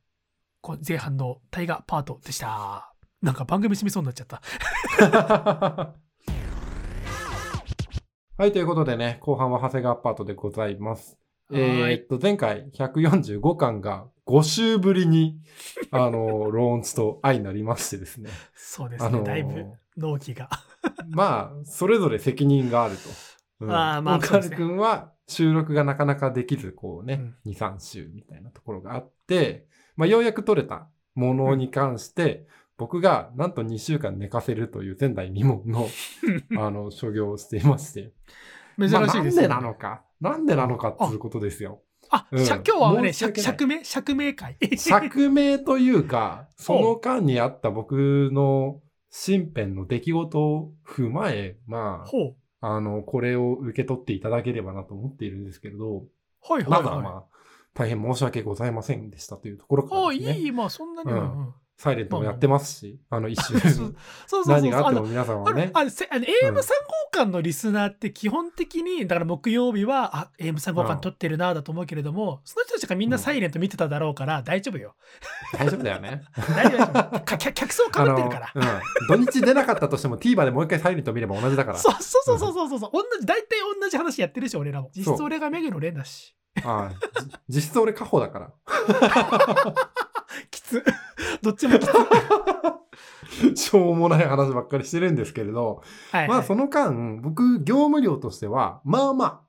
こ前半の大河パートでした。なんか番組締めそうになっちゃった。*laughs* はい、ということでね、後半は長谷川パートでございます。えっと、前回145巻が5週ぶりに、*laughs* あの、ローンチと相なりましてですね。そうですね、あのーだいぶ納期が。*laughs* まあ、それぞれ責任があると。うん、あーまあオカル君は収録がなかなかできず、こうね、2、3週みたいなところがあって、まあ、ようやく取れたものに関して、僕がなんと2週間寝かせるという前代未聞の、*laughs* あの、所業をしていまして。珍しいまあですよねなんでなのか。なんでなのかっていうことですよ。あ、うん今日はね、釈明釈明会。釈明というか、その間にあった僕の身辺の出来事を踏まえ、ま。あ、あの、これを受け取っていただければなと思っているんですけれど、はいはいはい。まだまあ、大変申し訳ございませんでしたというところかあらですね。いい、まあそんなには。うんうんサイレントもやってますし、あの、一周 *laughs* そうそう。何があってもの皆さんあはね、あせあの AM3 号館のリスナーって基本的にだから木曜日はあ AM3 号館撮ってるなだと思うけれども、その人たちがみんなサイレント見てただろうから大丈夫よ。大丈夫だよね。*laughs* 大丈夫客客層かぶってるから。うん。土日出なかったとしても TVer でもう一回サイレント見れば同じだから。そうそうそうそうそうそう。同じ大体同じ話やってるし俺らも。実質俺が目黒蓮だし。ああじ実質俺カホだから。*laughs* きつ。*laughs* どっちもきつ。は *laughs* しょうもない話ばっかりしてるんですけれど、い、はい。まあその間、僕、業務量としては、まあま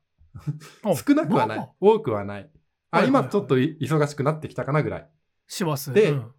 あ、お少なくはない、まあまあ多くはない。あ、はいはいはい今ちょっとい忙しくなってきたかなぐらい。します。でうん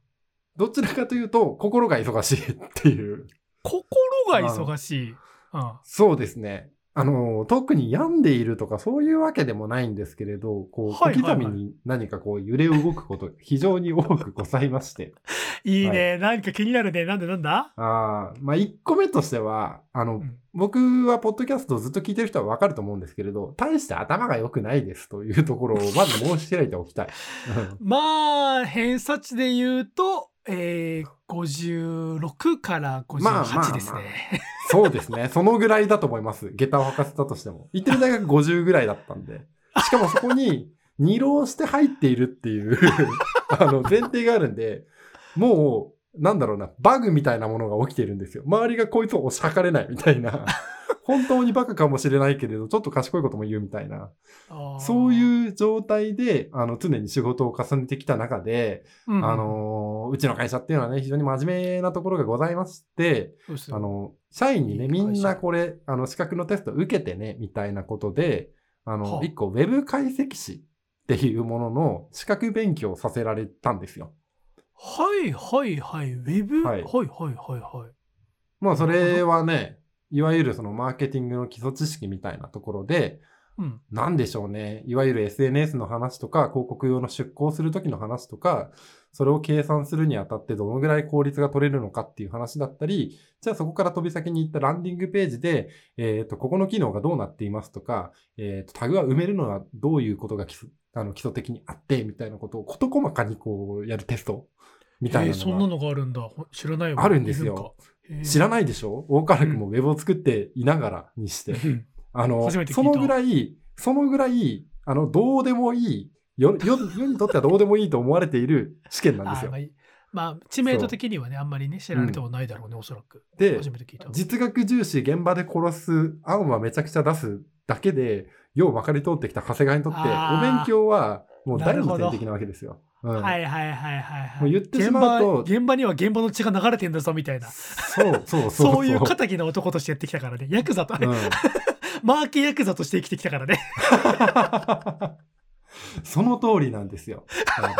どちらかというと、心が忙しいっていう。心が忙しい。うん。そうですね。あの、特に病んでいるとかそういうわけでもないんですけれど、こう、小はいはいはい刻みに何かこう揺れ動くこと非常に多くございまして。*laughs* いいね、何か気になるね。なんでなんだ？ああ、まあ、1個目としては、あの、うん僕はポッドキャストをずっと聞いてる人はわかると思うんですけれど、大して頭が良くないですというところをまず申し開いておきたい。うん *laughs* まあ、偏差値で言うと、えー、56からまあまあ58ですね。まそうですね。そのぐらいだと思います。下駄を履かせたとしても。行ってる大学50ぐらいだったんで。しかもそこに二浪して入っているっていう *laughs* あの前提があるんで、もう、なんだろうな、バグみたいなものが起きてるんですよ。周りがこいつを押し量れないみたいな。本当にバカかもしれないけれど、ちょっと賢いことも言うみたいな。そうう、いう状態で、あの、常に仕事を重ねてきた中で、うんあ、のーうちの会社っていうのはね、非常に真面目なところがございまして、あの、社員にね、みんなこれ、あの、資格のテスト受けてね、みたいなことで、あはの、あ一個、ウェブ解析士っていうものの資格勉強をさせられたんですよ。はいはいはい。ウェブ、ははいい、はいはいはいはい。まあ、それはね、いわゆるそのマーケティングの基礎知識みたいなところで、うん。なんでしょうね。いわゆる SNS の話とか、広告用の出稿するときの話とか、それを計算するにあたってどのぐらい効率が取れるのかっていう話だったり、じゃあそこから飛び先に行ったランディングページで、えっ、と、ここの機能がどうなっていますとか、えっ、と、タグは埋めるのはどういうことが基礎あの基礎的にあって、みたいなことを事細かにこうやるテストみたいえー、なのがそんなのがあるんだ。ほ知らないわ。あるんですよ。知らないでしょ？大川君もウェブを作っていながらにして。いうん。あの、そのぐらい、そのぐらい、あの、どうでもいい、よ、よ、世にとってはどうでもいいと思われている試験なんですよあーまあ。知名度的にはね、あんまりね、知られてはないだろうね、おそらく。で初めて聞いた。実学重視、現場で殺す、案はめちゃくちゃ出すだけで、ようまかり通ってきた長谷川にとって、お勉強はもう第二なるほど点的なわけですよ。うんはいはいはいはいはい。もう言ってしまうと現場現場には現場の血が流れてんだぞみたいな。そうそうそう。そういう敵な男としてやってきたからね。ヤクザと、うんマーケヤクザとして生きてきたからね。*laughs* その通りなんですよ。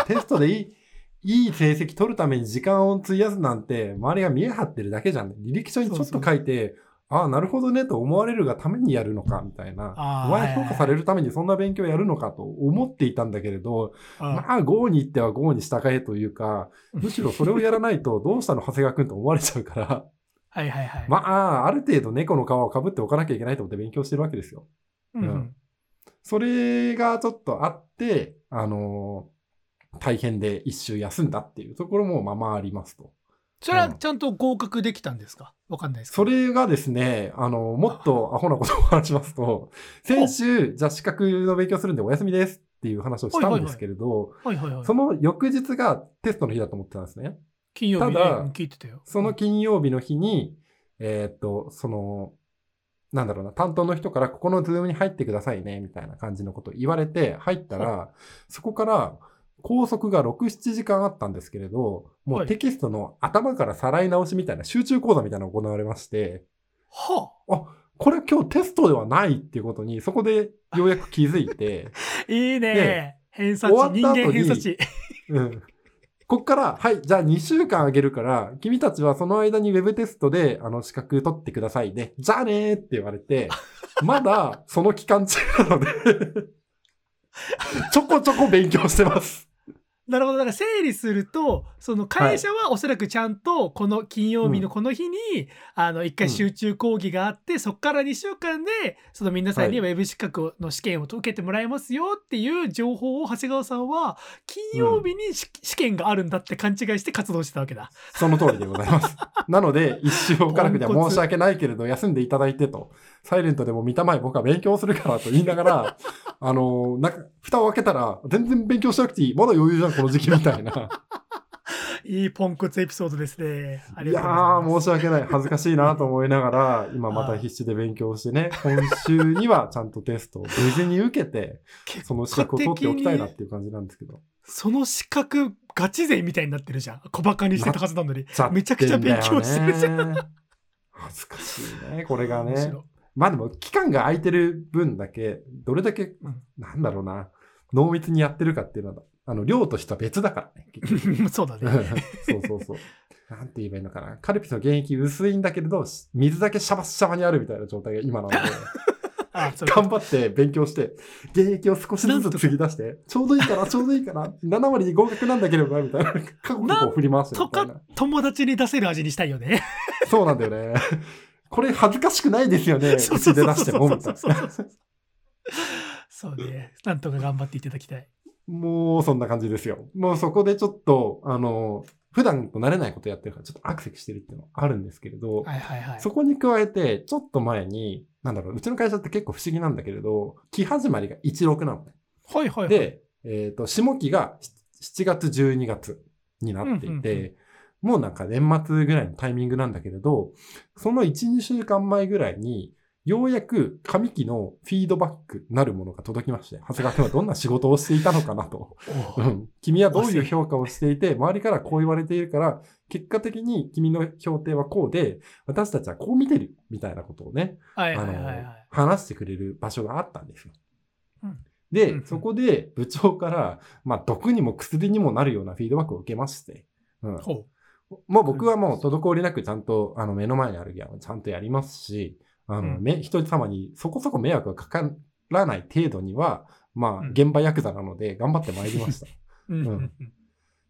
テストでいい、いい成績取るために時間を費やすなんて、周りが見え張ってるだけじゃん。履歴書にちょっと書いて、ああ、なるほどねと思われるがためにやるのかみたいな。お前評価されるためにそんな勉強やるのかと思っていたんだけれど、うんまあ、GO に行っては GO に従えというか、むしろそれをやらないと、どうしたの長谷川くんと思われちゃうから、はいはいはい。まあ、ある程度猫の皮をかぶっておかなきゃいけないと思って勉強してるわけですよ。うんううんんそれがちょっとあって、あのー大変で一周休んだっていうところもまあまあありますと。それはちゃんと合格できたんですか？わかんないですけそど。れがですね、あの、もっとアホなことを話しますと、*laughs* 先週、じゃあ資格の勉強するんでお休みですっていう話をしたんですけれど。その翌日がテストの日だと思ってたんですね。金曜日ねただ。その金曜日の日に、えーっと、その、なんだろうな、担当の人からここの Zoom に入ってくださいね、みたいな感じのことを言われて入ったら、そこから拘束が6、7時間あったんですけれど、もはいうテキストの頭からさらい直しみたいな集中講座みたいなのが行われまして、はこれ今日テストではないっていうことに、そこでようやく気づいて、あ、*laughs* いいねで。偏差値、人間偏差値。うん。こっから、はい、じゃあ2週間あげるから、君たちはその間に Web テストで、あの、資格取ってくださいね。じゃあねーって言われて、まだその期間中なので、*laughs* ちょこちょこ勉強してます。なるほど。だから整理すると、その会社はおそらくちゃんとこの金曜日のこの日に、あの、一回集中講義があって、そこから2週間で、その皆さんにウはェブ資格の試験を受けてもらえますよっていう情報を長谷川さんは、金曜日にし試験があるんだって勘違いして活動してたわけだ。その通りでございます。なので、一週置かなくては申し訳ないけれど、休んでいただいてと、サイレントでも見たまえ僕は勉強するからと言いながら、*laughs* あの、なんか、蓋を開けたら、全然勉強しなくていい。まだ余裕じゃん、この時期みたいな。いいポンコツエピソードですね。ありいやがとうございー、ます。申し訳ない。恥ずかしいなと思いながら、今また必死で勉強してね、今週にはちゃんとテストを無事に受けて、その資格を取っておきたいなっていう感じなんですけど。その資格ガチ勢みたいになってるじゃん。小バカにしてたはずなのに。めちゃくちゃ勉強してるじゃん。恥ずかしいね、これがね。まあでも、期間が空いてる分だけ、どれだけ、うんなんだろうな、濃密にやってるかっていうのは、あの、量としては別だからね。*laughs* そうだね。*laughs* そうそうそう。なんて言えばいいのかな。カルピスの原液薄いんだけれど、水だけシャバッシャバにあるみたいな状態が今なので、*laughs* あそう頑張って勉強して、原液を少しずつ継ぎ出して、ちょうどいいかな、ちょうどいいかな、7割合格なんだければな、みたいな、過去にこう振り回してるとみたいなか。友達に出せる味にしたいよね。そうなんだよね。これ恥ずかしくないですよね。*laughs* うちで出しても。そうね。なんとか頑張っていただきたい。もうそんな感じですよ。もうそこでちょっと、あの、普段と慣れないことやってるから、ちょっとアクセスしてるっていうのはあるんですけれど、はいはいはい。そこに加えて、ちょっと前に、なんだろう、うちの会社って結構不思議なんだけれど、期始まりが16なのね。はいはいはい。で、えっ、と、下期が7月、12月になっていて、うんうんうもうなんか年末ぐらいのタイミングなんだけれど、その1、2週間前ぐらいに、ようやく上期のフィードバックなるものが届きまして、長谷川君はどんな仕事をしていたのかなと。*laughs* おう。うん。君はどういう評価をしていて、周りからこう言われているから、結果的に君の評定はこうで、私たちはこう見てる、みたいなことをね、はいあの。話してくれる場所があったんですよ。うん。で、そこで部長から、まあ、毒にも薬にもなるようなフィードバックを受けまして、うん、ほもう僕はもう滞りなくちゃんと、あの、目の前にあるギャンをちゃんとやりますし、あの、うんめ、人様にそこそこ迷惑がかからない程度には、まあ、うん現場ヤクザなので頑張ってまいりました。*laughs* う。うん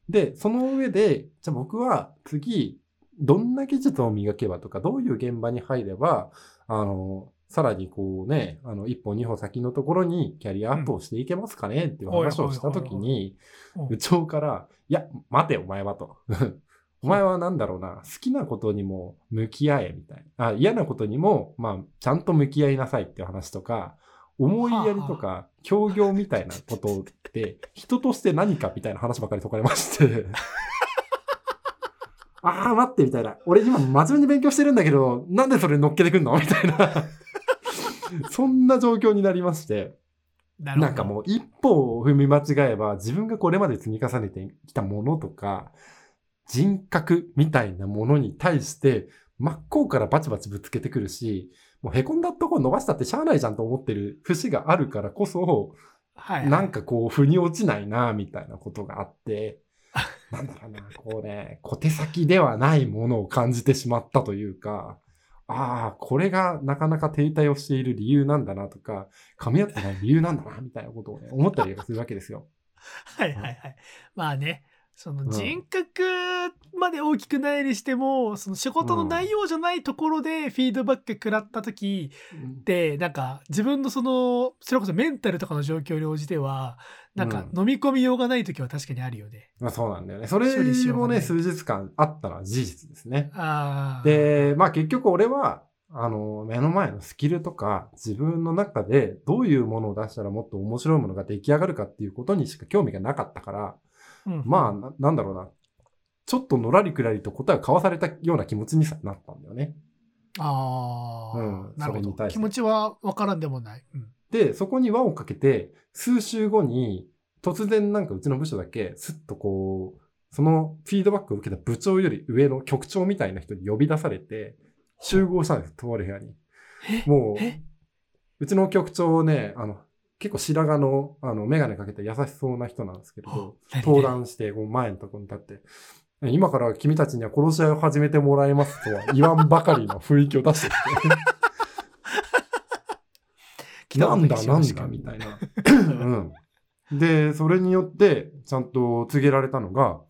で、その上で、じゃあ僕は次、どんな技術を磨けばとか、どういう現場に入れば、あの、さらにこうね、あの、一歩二歩先のところにキャリアアップをしていけますかねっていう話をしたときに、うん部長から、いや、待てお前はと。お前はなんだろうな、好きなことにも向き合えみたいな。あ嫌なことにも、まあ、ちゃんと向き合いなさいっていう話とか、思いやりとか、協業みたいなことって、人として何かみたいな話ばかり解かれまして。*laughs* ああ、待って、みたいな。俺今真面目に勉強してるんだけど、なんでそれ乗っけてくんの？みたいな。そんな状況になりまして。ななんかもう一歩を踏み間違えば自分がこれまで積み重ねてきたものとか人格みたいなものに対して真っ向からバチバチぶつけてくるし、もう凹んだとこ伸ばしたってしゃあないじゃんと思ってる節があるからこそ、はいはいなんかこう腑に落ちないなみたいなことがあって、*laughs* なんだろうな、こうね、小手先ではないものを感じてしまったというか、ああ、これがなかなか停滞をしている理由なんだなとか、噛み合ってない理由なんだな、みたいなことをね、思ったりするわけですよ。*laughs* はいはいはい。まあね、その人格まで大きくないにしても、その仕事の内容じゃないところでフィードバック食らった時って、なんか自分のその、それこそメンタルとかの状況に応じては、なんか飲み込みようがない時は確かにあるよね。まあそうなんだよね。それもね、数日間あったのは事実ですね。で、まあ結局俺は、あの、目の前のスキルとか、自分の中でどういうものを出したらもっと面白いものが出来上がるかっていうことにしか興味がなかったから、うん、まあな、なんだろうな。ちょっとのらりくらりと答えを交わされたような気持ちになったんだよね。ああ、うんなるほど。気持ちは分からんでもない。うん、で、そこに輪をかけて、数週後に、突然なんかうちの部署だけ、すっとこう、そのフィードバックを受けた部長より上の局長みたいな人に呼び出されて、集合したんです、とある部屋に。え？もうえ、うちの局長ね、あの、結構白髪の、あの、メガネかけた優しそうな人なんですけれど、何登壇して、こう前のところに立って、今から君たちには殺し合いを始めてもらいますとは言わんばかりの雰囲気を出してきて、*laughs* なんだなんだみたいな。うん。で、それによって、ちゃんと告げられたのが、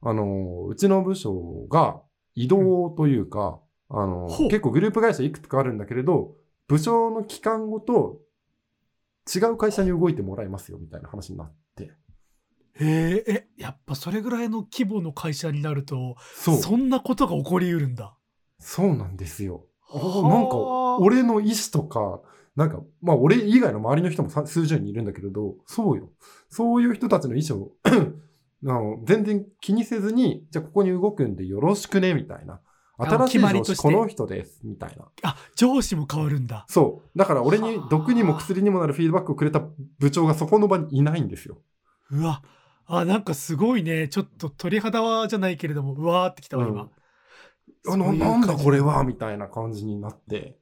あの、うちの部署が移動というか、あのほう、結構グループ会社いくつかあるんだけれど、部署の期間ごと違う会社に動いてもらいますよ、みたいな話になって。へえ、え、やっぱそれぐらいの規模の会社になると、そんなことが起こりうるんだ。そうなんですよ。なんか、俺の意思とか、なんか、まあ俺以外の周りの人もさ数十人いるんだけれど、そうよ。そういう人たちの意思を *clears throat* 全然気にせずに、じゃあここに動くんでよろしくね、みたいな。あ新しい上司この人です、みたいな。あ、上司も変わるんだ。そう。だから俺にはあ毒にも薬にもなるフィードバックをくれた部長がそこの場にいないんですよ。うわ。あ、なんかすごいね。ちょっと鳥肌はじゃないけれども、うわーってきたわ、今。ういうななんだこれはみたいな感じになって、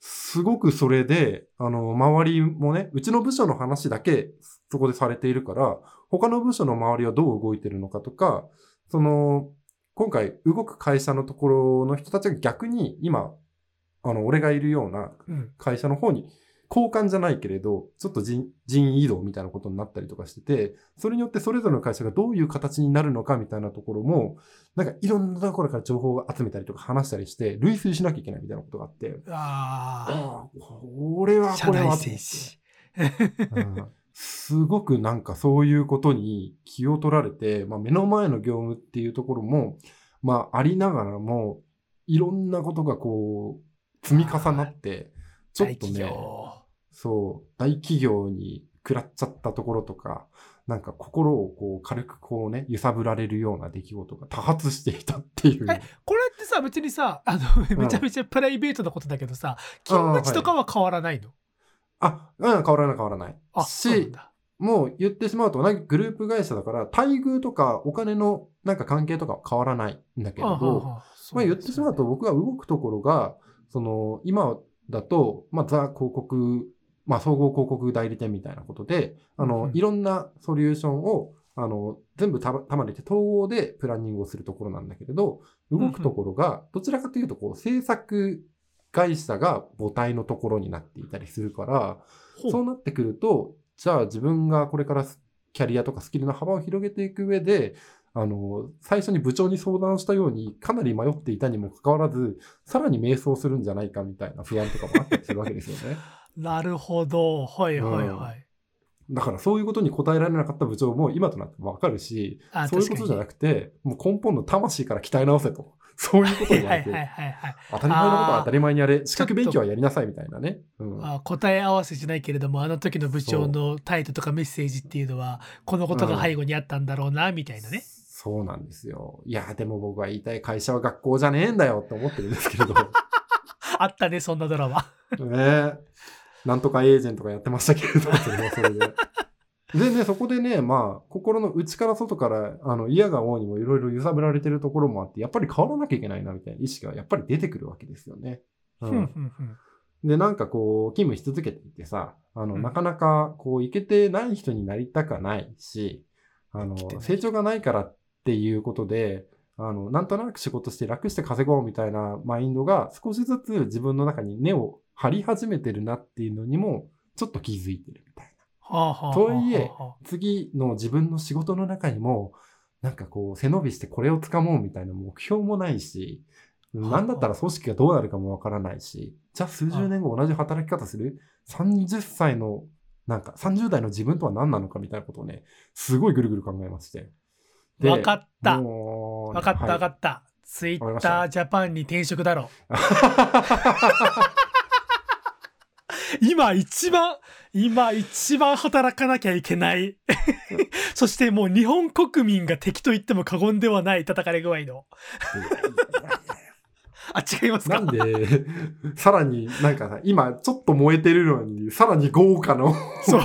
すごくそれで、あの、周りもね、うちの部署の話だけそこでされているから、他の部署の周りはどう動いてるのかとか、その、今回動く会社のところの人たちが逆に今、あの、俺がいるようなうん。会社の方に交換じゃないけれど、ちょっと人人員移動みたいなことになったりとかしてて、それによってそれぞれの会社がどういう形になるのかみたいなところも、なんかいろんなところから情報を集めたりとか話したりして、類推しなきゃいけないみたいなことがあって、あああ、これはこれは内。政治。うんすごくなんかそういうことに気を取られて、まあ、目の前の業務っていうところも、まあ、ありながらも、いろんなことがこう、積み重なって、ちょっとね、業。そう、大企業に食らっちゃったところとか、なんか心をこう軽くこうね、揺さぶられるような出来事が多発していたっていう。えこれってさ、別にさ、あの、めちゃめちゃプライベートなことだけどさ、勤務地とかは変わらないの？あ、うん、変わらない変わらない。あ、そうなんし、だ。もう言ってしまうと、なんかグループ会社だから、待遇とかお金のなんか関係とかは変わらないんだけれあはど、はまあ言ってしまうと、僕が動くところが、その、今だと、まあザ広告、まあ総合広告代理店みたいなことで、あの、うんいろんなソリューションを、あの、全部たたまれて統合でプランニングをするところなんだけれど、動くところが、どちらかというと、こう、制作会社が母体のところになっていたりするから、そうなってくると、じゃあ自分がこれからスキャリアとかスキルの幅を広げていく上で、あの、最初に部長に相談したように、かなり迷っていたにもかかわらず、さらに迷走するんじゃないかみたいな不安とかもあったりするわけですよね。*laughs* なるほど。はいはいはい。だからそういうことに答えられなかった部長も今となってわかるし、あそういうことじゃなくくて、もう根本の魂から鍛え直せと。そういうことを言われて。当たり前のことは当たり前にやれ、資格勉強はやりなさいみたいなね。うん。あ答え合わせじゃないけれどもあの時の部長の態度とかメッセージっていうのはこのことが背後にあったんだろうなみたいなね。そうなんですよ。いや、でも僕は言いたい会社は学校じゃねえんだよって思ってるんですけれど。*laughs* あったねそんなドラマ。ねえ。なんとかエージェントがやってましたけれど、それはそれで。でね、そこでね、まあ、心の内から外から、あの、嫌が王にもいろいろ揺さぶられてるところもあって、やっぱり変わらなきゃいけないな、みたいな意識がやっぱり出てくるわけですよね。うふんで、なんかこう、勤務し続けていてさ、あの、うんなかなか、こう、いけてない人になりたかないし、あの成長がないからっていうことで、あの、なんとなく仕事して楽して稼ごうみたいなマインドが少しずつ自分の中に根を張り始めてるなっていうのにも、ちょっと気づいてるみたいな。とはいえはあ次の自分の仕事の中にも、なんかこう、背伸びしてこれをつかもうみたいな目標もないし、はあなんだったら組織がどうなるかもわからないし、じゃあ数十年後同じ働き方する ?30 歳の、なんか30代の自分とは何なのかみたいなことをね、すごいぐるぐる考えまして。でわかった。わかったわかはいった。ツイッタージャパンに転職だろう。*laughs* 今一番、今一番働かなきゃいけない。*laughs* そしてもう日本国民が敵と言っても過言ではない叩かれ具合の。*laughs* あ、違いますか？なんで、さらになんかさ、今ちょっと燃えてるのに、さらに豪華の。そう、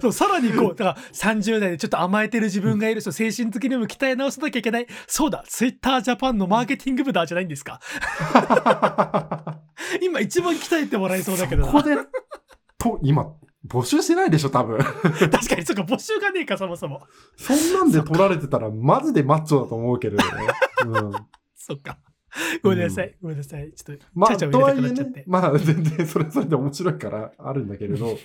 そう、さらにこう、だから30代でちょっと甘えてる自分がいる、そう精神的にも鍛え直さなきゃいけない。そうだ、ツイッタージャパンのマーケティング部だじゃないんですか？*laughs* 今一番鍛えてもらえそうだけどな。そこで、と、今、募集してないでしょ、多分。*laughs* 確かに、そっか、募集がねえか、そもそも。そんなんで取られてたら、マジでマッチョだと思うけれどね。うん。*laughs* そっか。*laughs* ごめんなさい、ごめんなさい。ちょっと、まあ、とはいえ入れたくなっちゃってね、。まあ、全然それはそれで面白いからあるんだけれど、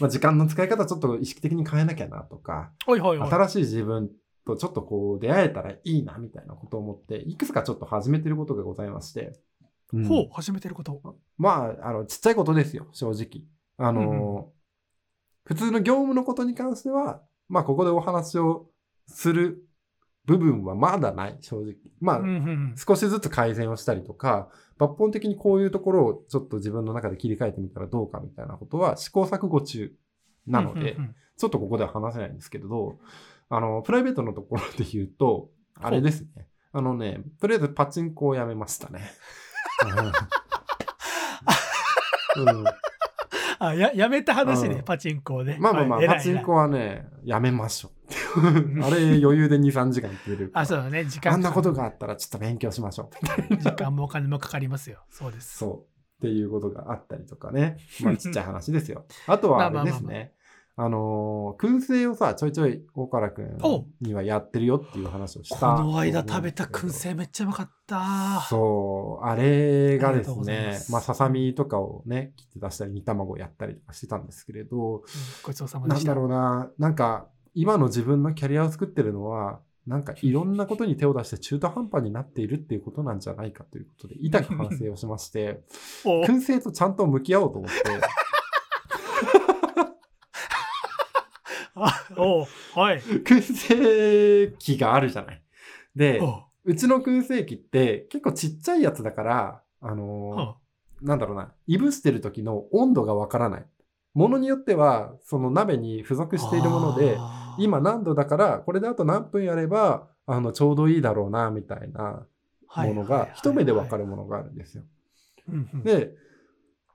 まあ、時間の使い方ちょっと意識的に変えなきゃなとか、おいおいおい。新しい自分とちょっとこう出会えたらいいなみたいなことを思って、いくつかちょっと始めてることがございまして。うんほう、始めてること。まあ、あの、ちっちゃいことですよ、正直。あの、うん普通の業務のことに関しては、まあ、ここでお話をする部分はまだない、正直。まあ。少しずつ改善をしたりとか、抜本的にこういうところをちょっと自分の中で切り替えてみたらどうかみたいなことは試行錯誤中なのでちょっとここでは話せないんですけれど、あの、プライベートのところで言うと、あれですね。あのね、とりあえずパチンコをやめましたね。うんうんあ、や、やめた話ね、うんパチンコをね。まあまあまあ、パチンコはね、やめましょう。*laughs* あれ余裕で2、3時間行ってる。あ、そうだね、時間あんなことがあったらちょっと勉強しましょう。時間もお金もかかりますよ。そうです。そう。っていうことがあったりとかね。まあちっちゃい話ですよ。あとはあれですね。*laughs* あのー燻製をさ、ちょいちょい大原くんおにはやってるよっていう話をした。この間食べた燻製めっちゃうまかった。そう。あれがですねま、あささみとかをね、切って出したり煮卵をやったりとかしてたんですけれど、うんごちそうさまでした。なんだろうな、なんか今の自分のキャリアを作ってるのは、なんかいろんなことに手を出して中途半端になっているっていうことなんじゃないかということで、痛く反省をしまして、*laughs* お燻製とちゃんと向き合おうと思って、あ *laughs* おうはい。燻製機があるじゃない。で、おううちの燻製機って結構ちっちゃいやつだから、あのーはなんだろうな、いぶしてる時の温度がわからない。ものによっては、その鍋に付属しているもので、今何度だから、これであと何分やれば、あの、ちょうどいいだろうな、みたいなものが、一目でわかる。るものがあるんですよ。で、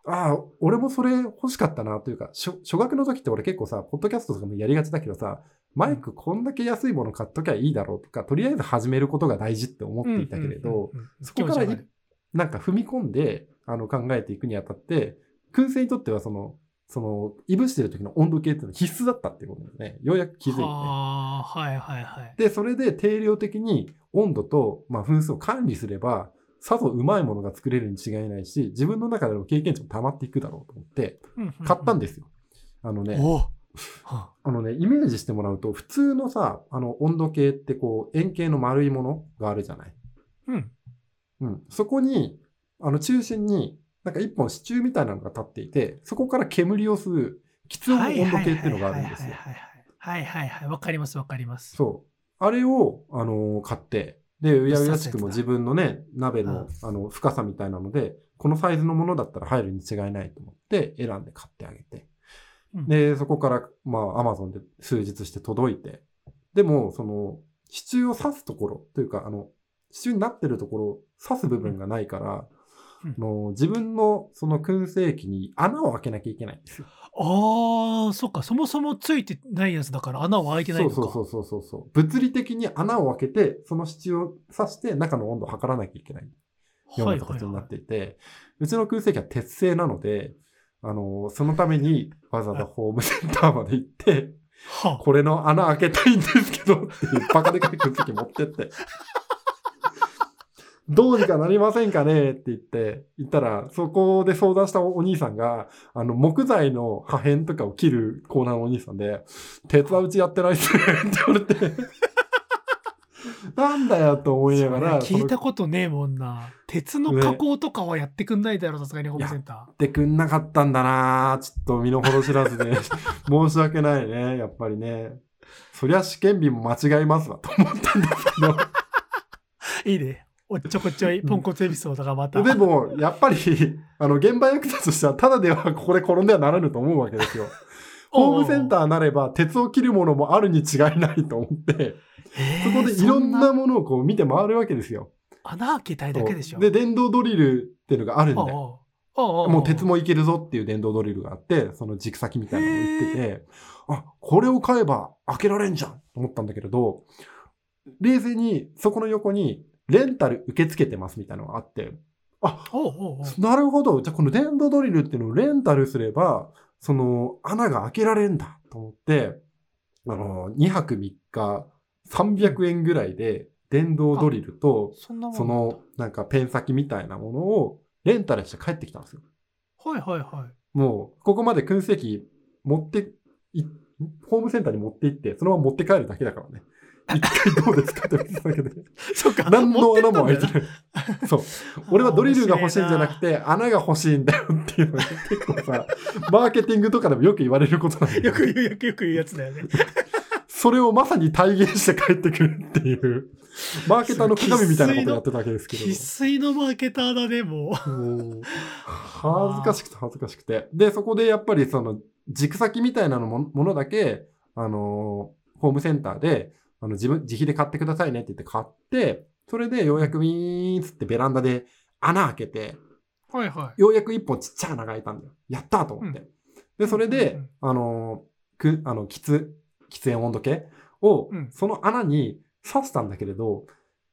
ああ、俺もそれ欲しかったなというか、初初学の時って俺結構さ、ポッドキャストとかもやりがちだけどさ、マイクこんだけ安いもの買っときゃいいだろうとか、とりあえず始めることが大事って思っていたけれど、そこからなんか踏み込んで、あの、考えていくにあたって、燻製にとってはその、その、いぶしてる時の温度計っていうのは必須だったっていうことですね。ようやく気づいて。ああ、はいはいはい。で、それで定量的に温度と、まあ、分数を管理すれば、さぞうまいものが作れるに違いないし、自分の中での経験値も溜まっていくだろうと思って、買ったんでですよ。あのね、あのね、イメージしてもらうと、普通のさ、あの、温度計ってこう、円形の丸いものがあるじゃない。うん。うん。そこに、あの、中心に、なんか一本支柱みたいなのが立っていて、そこから煙を吸う、喫音温度計っていうのがあるんですよ。はいはいはいはい。わかりますわかります。そう。あれを、あのー買って、で、うやうやしくも自分のね、鍋の、あの、深さみたいなので、このサイズのものだったら入るに違いないと思って、選んで買ってあげて。うんで、そこから、まあ、アマゾンで数日して届いて。でも、その、支柱を刺すところ、というか、あの、支柱になってるところ、刺す部分がないから、の自分のその燻製機に穴を開けなきゃいけないんですよ。ああ、そっか。そもそもついてないやつだから穴は開いてないのか。そうそうそうそうそう。物理的に穴を開けて、その支柱を刺して中の温度を測らなきゃいけないようはない形になっはいていて、うちの燻製機は鉄製なので、あの、そのためにわざわざホームセンターまで行って、はあこれの穴開けたいんですけどっていうバカでかい燻製機持ってって。どうにかなりませんかね？って言って、言ったら、そこで相談したお兄さんが、あの、木材の破片とかを切るコーナーのお兄さんで、鉄はうちやってないっすねって言われて、*laughs* なんだよと思いながら、聞いたことねえもんな。鉄の加工とかはやってくんないだろ、さすがにホームセンタやってくんなかったんだなちょっと身の程知らずで、*laughs* 申し訳ないね、やっぱりね。そりゃ試験日も間違いますわ、と思ったんですけど。ー。*laughs* いいね。おっちょこちょい、ポンコツエピソードがまた。でも、やっぱり、あの、現場役者としては、ただではここで転んではならぬと思うわけですよ。ホームセンターなれば、鉄を切るものもあるに違いないと思って、えーそこでいろんなそものをこう見て回るわけですよ。穴開けたいだけでしょ。で、電動ドリルっていうのがあるんだよ。おうおうおうおうもう鉄もいけるぞっていう電動ドリルがあって、その軸先みたいなのを売ってて、あ、これを買えば開けられんじゃんと思ったんだけれど、冷静にそこの横にレンタル受け付けてますみたいなのがあって、あ、おうおうおうなるほど。じゃあこの電動ドリルっていうのをレンタルすれば、その穴が開けられんだと思って、あの、2泊3日300円ぐらいで電動ドリルと、そのなんかペン先みたいなものをレンタルして帰ってきたんですよ。はいはいはい。もう、ここまで燻製機持ってい、ホームセンターに持って行って、そのまま持って帰るだけだからね。*laughs* 一回どうですかって言っただけで。*laughs* そっか。何の穴も開いてない。そう。*laughs* 俺はドリルが欲しいんじゃなくて、穴が欲しいんだよっていうのが結構さ、マーケティングとかでもよく言われることなんだけどよく言う、よくよく言うやつだよね。それをまさに体現して帰ってくるっていう、マーケターの鏡みたいなことやってたわけですけど。生粋のマーケターだね、もう。もう恥ずかしくて恥ずかしくて。で、そこでやっぱりその、軸先みたいなのもものだけ、あのーホームセンターで、あの、自分、自費で買ってくださいねって言って買って、それでようやくウィーンっつってベランダで穴開けて、はいはい。ようやく一本ちっちゃい穴が開いたんだよ。やったーと思って。うんで、それで、うんうんあのーく、あの、喫、喫煙温度計をうん、その穴に刺したんだけれど、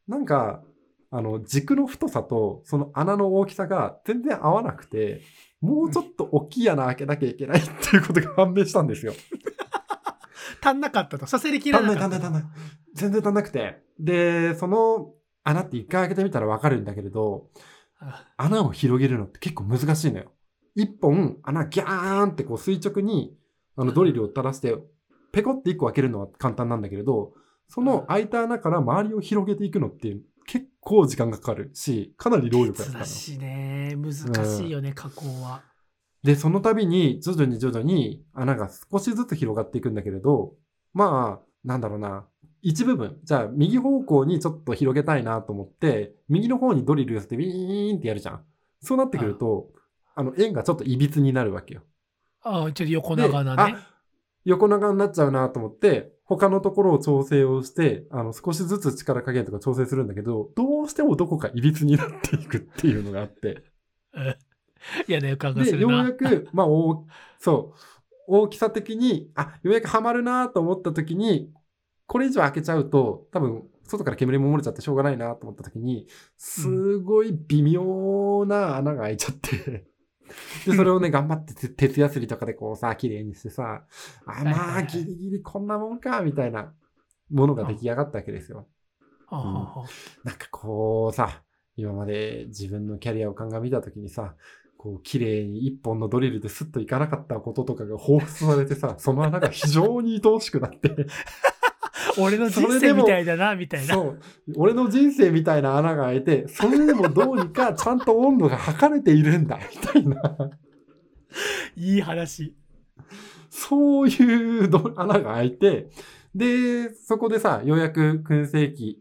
なんか、あの、軸の太さと、その穴の大きさが全然合わなくて、もうちょっと大きい穴開けなきゃいけないっていうことが判明したんですよ。足んなかったと。させりきら足んなないかった。足んない足んない。全然足んなくて。で、その穴って一回開けてみたらわかるんだけれど、あ穴を広げるのって結構難しいのよ。一本穴ギャーンってこう垂直にあのドリルを垂らして、ペコって一個開けるのは簡単なんだけれど、その開いた穴から周りを広げていくのって結構時間がかかるし、かなり労力がかかるの。しね、難しいよね、加工は。で、その度に徐々に徐々に穴が少しずつ広がっていくんだけれど、まあ、なんだろうな。一部分。じゃあ、右方向にちょっと広げたいなと思って、右の方にドリル寄せてビーンってやるじゃん。そうなってくると、あの、円がちょっと歪になるわけよ。ああ、ちょっと横で長なね。あ横長になっちゃうなと思って、他のところを調整をして、あの、少しずつ力加減とか調整するんだけど、どうしてもどこか歪になっていくっていうのがあって。*laughs* う *laughs* ん嫌な予感がすで、るな。ようやく、まあ、おそう、大きさ的に、あ、ようやくはまるなと思った時に、これ以上開けちゃうと、多分、外から煙も漏れちゃってしょうがないなと思った時に、すごい微妙な穴が開いちゃって、*laughs* で、それをね、頑張ってて鉄やすりとかでこうさ、綺麗にしてさ、あ、まあ、はいギリギリこんなもんか、みたいなものが出来上がったわけですよ。はあはあはあなんかこうさ、今まで自分のキャリアを鑑みたときにさ、こう、綺麗に一本のドリルでスッといかなかったこととかが放出されてさ、*laughs* その穴が非常に愛おしくなって、*laughs* 俺の人生みたいだな、みたいな。そう、俺の人生みたいな穴が開いて、それでもどうにかちゃんと温度が測れているんだ、*laughs* みたいな、いい話。そういうど穴が開いて、で、そこでさ、ようやく燻製機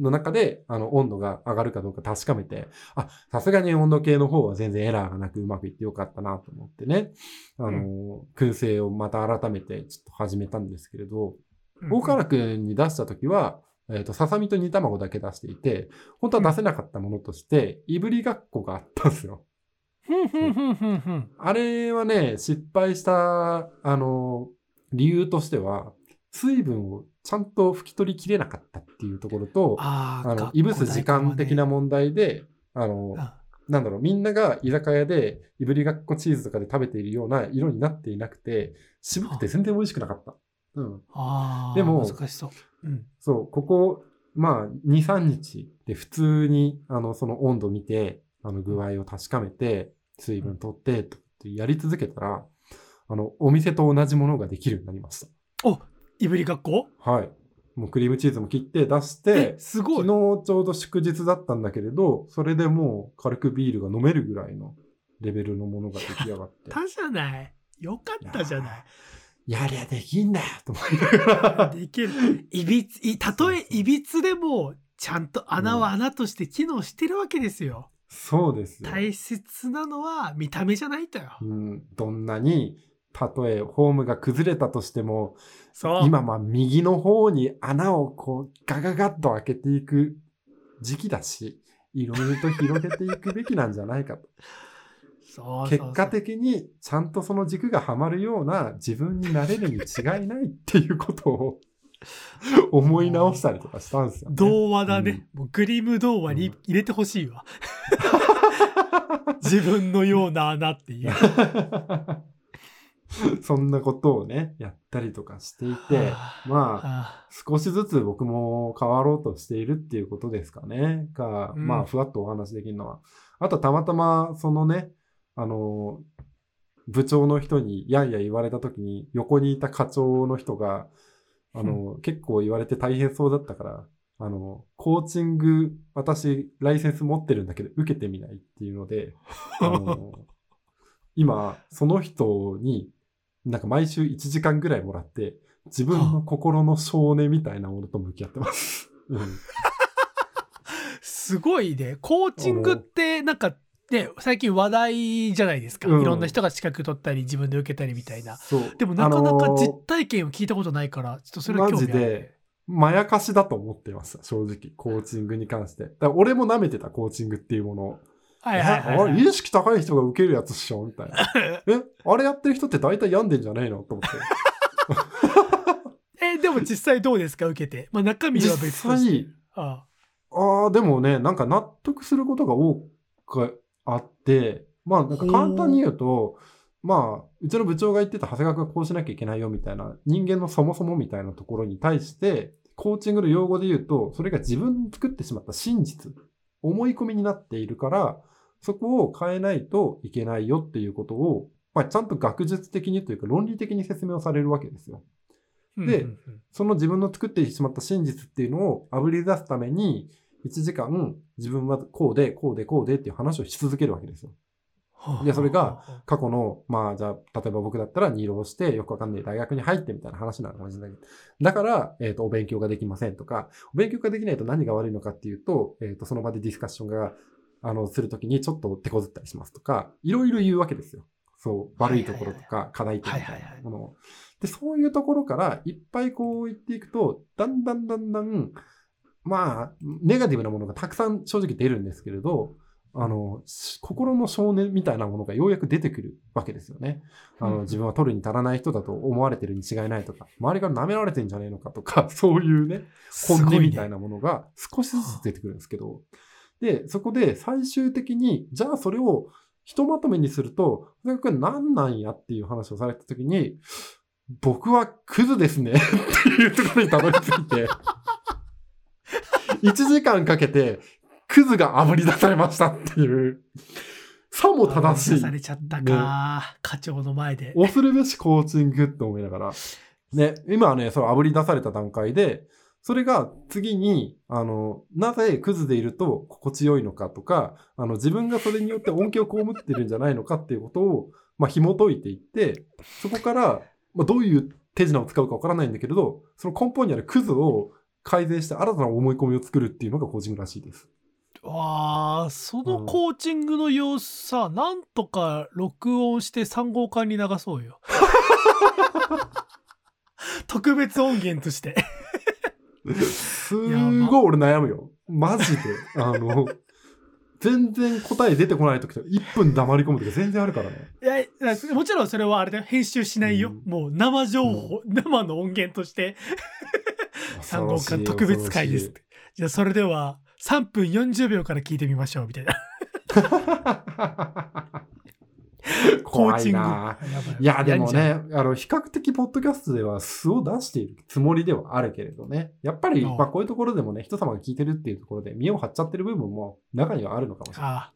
の中で、あの、温度が上がるかどうか確かめて、あ、さすがに温度計の方は全然エラーがなくうまくいってよかったなと思ってね、あの、燻製をまた改めてちょっと始めたんですけれど、大河原くんに出した時は、えっ、と、ささみと煮卵だけ出していて、本当は出せなかったものとして、いぶりがっこがあったんですよ。ふんふんふんふんふん。あれはね、失敗した、あの、理由としては、水分をちゃんと拭き取りきれなかったっていうところと、あの、いぶす時間的な問題で、あの、あなんだろう、みんなが居酒屋でいぶりがっこチーズとかで食べているような色になっていなくて、渋くて全然美味しくなかった。うん。でも難しそう。うん。そう、ここ、まあ、2、3日で普通に、あの、その温度見て、あの、具合を確かめて、水分取って、とやり続けたら、あの、お店と同じものができるようになりましおいぶりがっこ？た。はい。もうクリームチーズも切って出してえ、すごい昨日ちょうど祝日だったんだけれど、それでもう軽くビールが飲めるぐらいのレベルのものが出来上がって。たじゃないよかったじゃないやりゃできんだよと思いながら。できるいびついたとえいびつでもちゃんと穴は穴として機能してるわけですよ、そうですよ。大切なのは見た目じゃないとよ、うん、どんなに、たとえフォームが崩れたとしても、今まあ右の方に穴をこうガガガッと開けていく時期だし、いろいろと広げていくべきなんじゃないかと。*laughs* 結果的にちゃんとその軸がはまるような自分になれるに違いないっていうことを *laughs* 思い直したりとかしたんですよ、ね。童話だね、もうグリム童話に入れてほしいわ。*laughs* 自分のような穴っていう *laughs* そんなことをね、やったりとかしていて、まあ、あ少しずつ僕も変わろうとしているっていうことですかね。が、うんまあ、ふわっとお話できるのは。あと、たまたま、そのね、あの、部長の人にやんや言われた時に、横にいた課長の人が、あの、結構言われて大変そうだったから、あの、コーチング、私、ライセンス持ってるんだけど、受けてみないっていうので、あの、*laughs* 今、その人に、なんか毎週1時間ぐらいもらって、自分の心の少年みたいなものと向き合ってます。*laughs* うん。すごいねコーチングってなんかね最近話題じゃないですか、うんいろんな人が資格取ったり自分で受けたりみたいな。でもなかなかあのー実体験を聞いたことないからちょっとそれは興味あるマジで、まやかしだと思ってました、正直。コーチングに関して。だ俺も舐めてた、コーチングっていうものを。はいはいはい、はい、れ意識高い人が受けるやつっしょ？みたいな。*laughs* えあれやってる人って大体病んでんじゃねえの？と思って。*laughs* えでも実際どうですか？受けて、まあ、中身は別として。実際ああ。あ、でもね、なんか納得することが多くあって、まあなんか簡単に言うと、まあ、うちの部長が言ってた長谷川君はこうしなきゃいけないよみたいな、人間のそもそもみたいなところに対して、コーチングの用語で言うと、それが自分の作ってしまった真実、思い込みになっているから、そこを変えないといけないよっていうことを、まあ、ちゃんと学術的にというか論理的に説明をされるわけですよ。あでその自分の作ってしまった真実っていうのをあぶり出すために、1時間自分はこうで、こうで、こうでっていう話をし続けるわけですよ。はあでそれが過去の、まあじゃあ、例えば僕だったら二浪してよくわかんない大学に入ってみたいな話なのかもしれないけど。だから、えっ、と、お勉強ができませんとか、お勉強ができないと何が悪いのかっていうと、えっ、と、その場でディスカッションが、あの、するときにちょっと手こずったりしますとか、いろいろ言うわけですよ。そう、悪いところとか、課題点みたいなものを。で、そういうところからいっぱいこう言っていくと、だんだんだんだん、まあ、ネガティブなものがたくさん正直出るんですけれど、あの、し心の少年みたいなものがようやく出てくるわけですよね。あの、うん自分は取るに足らない人だと思われてるに違いないとか、周りから舐められてんじゃねえのかとか、*laughs* そういうね、本音みたいな。なものが少しずつ出てくるんですけど、で、そこで最終的に、じゃあそれをひとまとめにすると、これ何なんやっていう話をされたときに、僕はクズですねっていうところにたどり着いて、*laughs* 1時間かけて、クズが炙り出されましたっていう、さも正しいさ。れちゃったか、課長の前で。恐るべしコーチングって思いながら。ね、今はね、それ炙り出された段階で、それが次に、あの、なぜクズでいると心地よいのかとか、あの、自分がそれによって恩恵を被ってるんじゃないのかっていうことを、まあ、紐解いていって、そこから、まあ、どういう手品を使うかわからないんだけれど、その根本にあるクズを改善して新たな思い込みを作るっていうのがコーチングらしいです。わあそのコーチングの様子さ、なんとか録音して3号館に流そうよ。*laughs* 特別音源として。すごい俺悩むよ。マジで。あの、全然答え出てこない時とか1分黙り込むとか全然あるからね。いやもちろんそれはあれだよ編集しないよ、うんもう生情報、生の音源として3号館特別会ですじゃあそれでは3分40秒から聞いてみましょうみたいなこ *laughs* 怖いな。やばいや、でもね、あの、比較的、ポッドキャストでは素を出しているつもりではあるけれどね。やっぱり、うんまあ、こういうところでもね、人様が聞いてるっていうところで、見栄を張っちゃってる部分も中にはあるのかもしれない。あ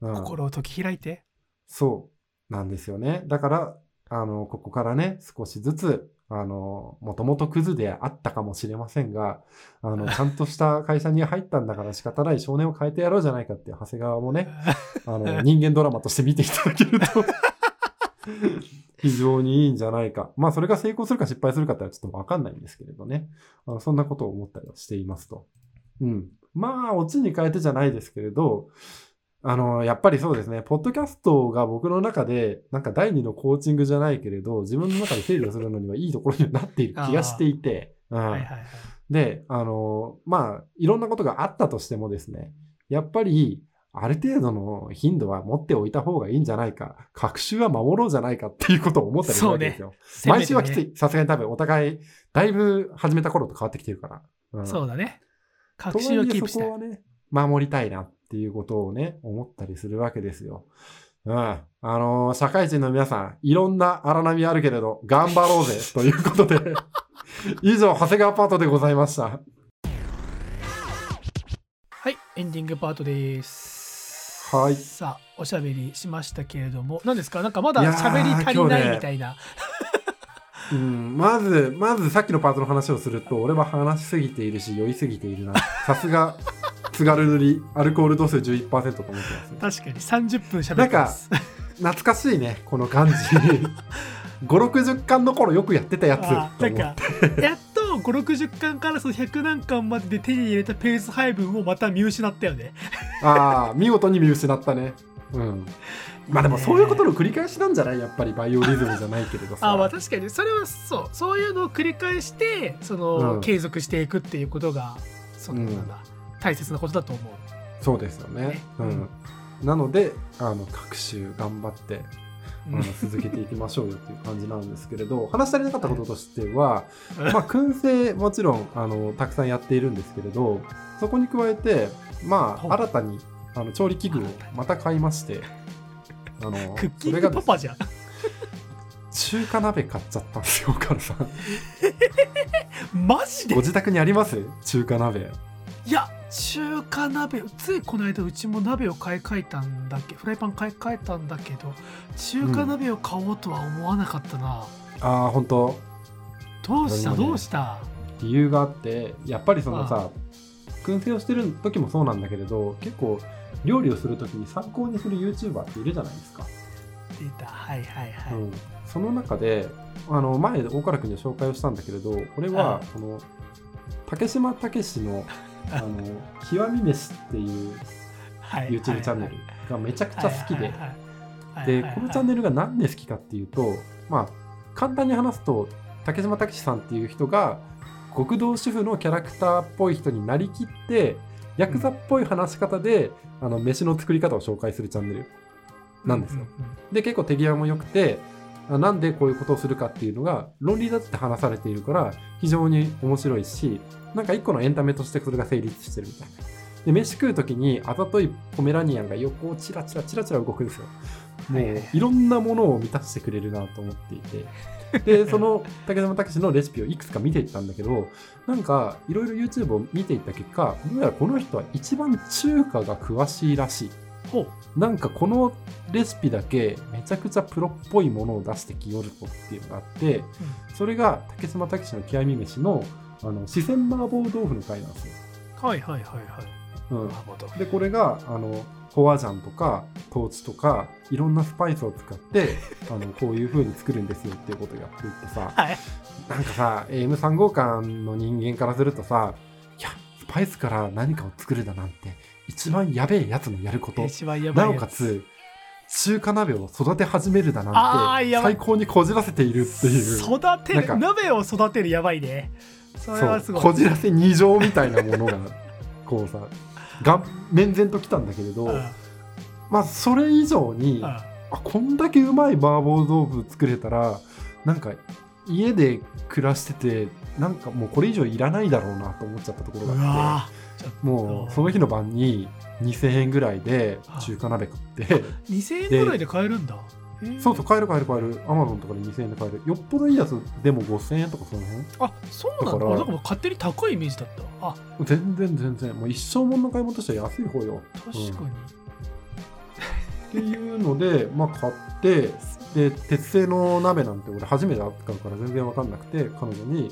うんあ、心を解き開いて。そうなんですよね。だから、あの、ここからね、少しずつ、あの、もともとクズであったかもしれませんが、あの、*laughs* ちゃんとした会社に入ったんだから仕方ない少年を変えてやろうじゃないかっていう長谷川もね、*laughs* あの、人間ドラマとして見ていただけると、*laughs* 非常にいいんじゃないか。まあ、それが成功するか失敗するかってのはちょっとわかんないんですけれどね。あのそんなことを思ったりはしていますと。うん。まあ、オチに変えてじゃないですけれど、あの、やっぱりそうですね、ポッドキャストが僕の中で、なんか第二のコーチングじゃないけれど、自分の中で整理をするのにはいいところにはなっている気がしていて、うんはいはいはい。で、あの、まあ、いろんなことがあったとしてもですね、やっぱり、ある程度の頻度は持っておいた方がいいんじゃないか、学習は守ろうじゃないかっていうことを思ったりするわけですよ。毎週はきつい。い。さすがに多分お互い、だいぶ始めた頃と変わってきてるから。うんそうだね。と確信をキープしたいそこ。はね、守りたいなっていうことをね、思ったりするわけですよ。うん。あのー社会人の皆さん、いろんな荒波あるけれど、頑張ろうぜ *laughs* ということで、以上、長谷川パートでございました。はい、エンディングパートです。はいさあ、おしゃべりしましたけれども、何ですか？なんかまだ喋り足りないみたいな。*laughs* うん、まず、まずさっきのパートの話をすると、俺は話しすぎているし、酔いすぎているな。さすが、津軽塗り、アルコール度数11%と思ってます。確かに30分喋ってます。懐かしいね、この感じ。*laughs* 5、60巻の頃よくやってたやつなん。か、やっと5、60巻からその100何巻までで手に入れたペース配分をまた見失ったよね。ああ、見事に見失ったね。うん。まあでもそういうことの繰り返しなんじゃない？やっぱりバイオリズムじゃないけれどさ。あまあ確かにそれはそうそういうのを繰り返してその、うん継続していくっていうことがその、うんなんだ大切なことだと思う。そうですよね。ねうん。なので、あの、各種頑張って、あの続けていきましょうよっていう感じなんですけれど、*laughs* 話し足りなかったこととしては、まあ、燻製もちろん、あの、たくさんやっているんですけれど、そこに加えて、まあ、新たに、あの、調理器具をまた買いまして、あの、*laughs* クッキングパパじゃん。中華鍋買っちゃったんですよ、岡野さん。*laughs* マジで？ご自宅にあります？中華鍋。いや中華鍋ついこの間うちも鍋を買い替えたんだっけフライパン買い替えたんだけど中華鍋を買おうとは思わなかったな、ああ、本当。どうした？ね。どうした？理由があってやっぱりそのさ燻製をしてる時もそうなんだけれど結構料理をする時に参考にする YouTuber っているじゃないですか、出た。はいはいはい、うん、その中であの前大原君に紹介をしたんだけれど俺はあその竹島武史のあの極み飯っていうはい。YouTube チャンネルがめちゃくちゃ好きで。ででこのチャンネルがなんで好きかっていうとまあ簡単に話すと竹島武史さんっていう人が極道主婦のキャラクターっぽい人になりきってヤクザっぽい話し方で、あの飯の作り方を紹介するチャンネルなんですよ。で結構手際も良くてあなんでこういうことをするかっていうのが論理立って話されているから非常に面白いしなんか一個のエンタメとしてそれが成立してるみたいな。で飯食う時にあざといポメラニアンが横をチラチラチラチラ動くんですよ。もういろんなものを満たしてくれるなと思っていて。で、*laughs* その竹島武史のレシピをいくつか見ていったんだけど、なんかいろいろ YouTube を見ていった結果、どうやらこの人は一番中華が詳しいらしい。なんかこのレシピだけめちゃくちゃプロっぽいものを出してきよるとっていうのがあって、それが竹島武史の極み飯のあの四川麻婆豆腐の回なんですよ。はいはいはいはい。うん。でこれがあのホワジャンとかトーチとかいろんなスパイスを使って *laughs* あのこういう風に作るんですよっていうことをやっていってさはい。なんかさ M3 号館の人間からするとさいやスパイスから何かを作るだなんて一番やべえやつのやること。なやおかつ中華鍋を育て始めるだあなんて最高にこじらせているっていう。育てる鍋を育てるやばいね。それはすごい。こじらせ二乗みたいなものが *laughs* こうさが面前ときたんだけれど、うん。まあそれ以上に、うん。あこんだけうまい麻婆豆腐作れたらなんか家で暮らしててなんかもうこれ以上いらないだろうなと思っちゃったところうがあわってもうその日の晩に2000円ぐらいで中華鍋買って。2000円ぐらいで買えるんだ。えー。そうそう買える買える買える。アマゾンとかで2000円で買える。よっぽどいいやつでも5000円とかその辺？あそうなんだ。だから勝手に高いイメージだった。あ。全然全然。もう一生もんの買い物としては安い方よ。確かに、っていうので、まあ、買ってで鉄製の鍋なんて俺初めて扱うから全然分かんなくて彼女に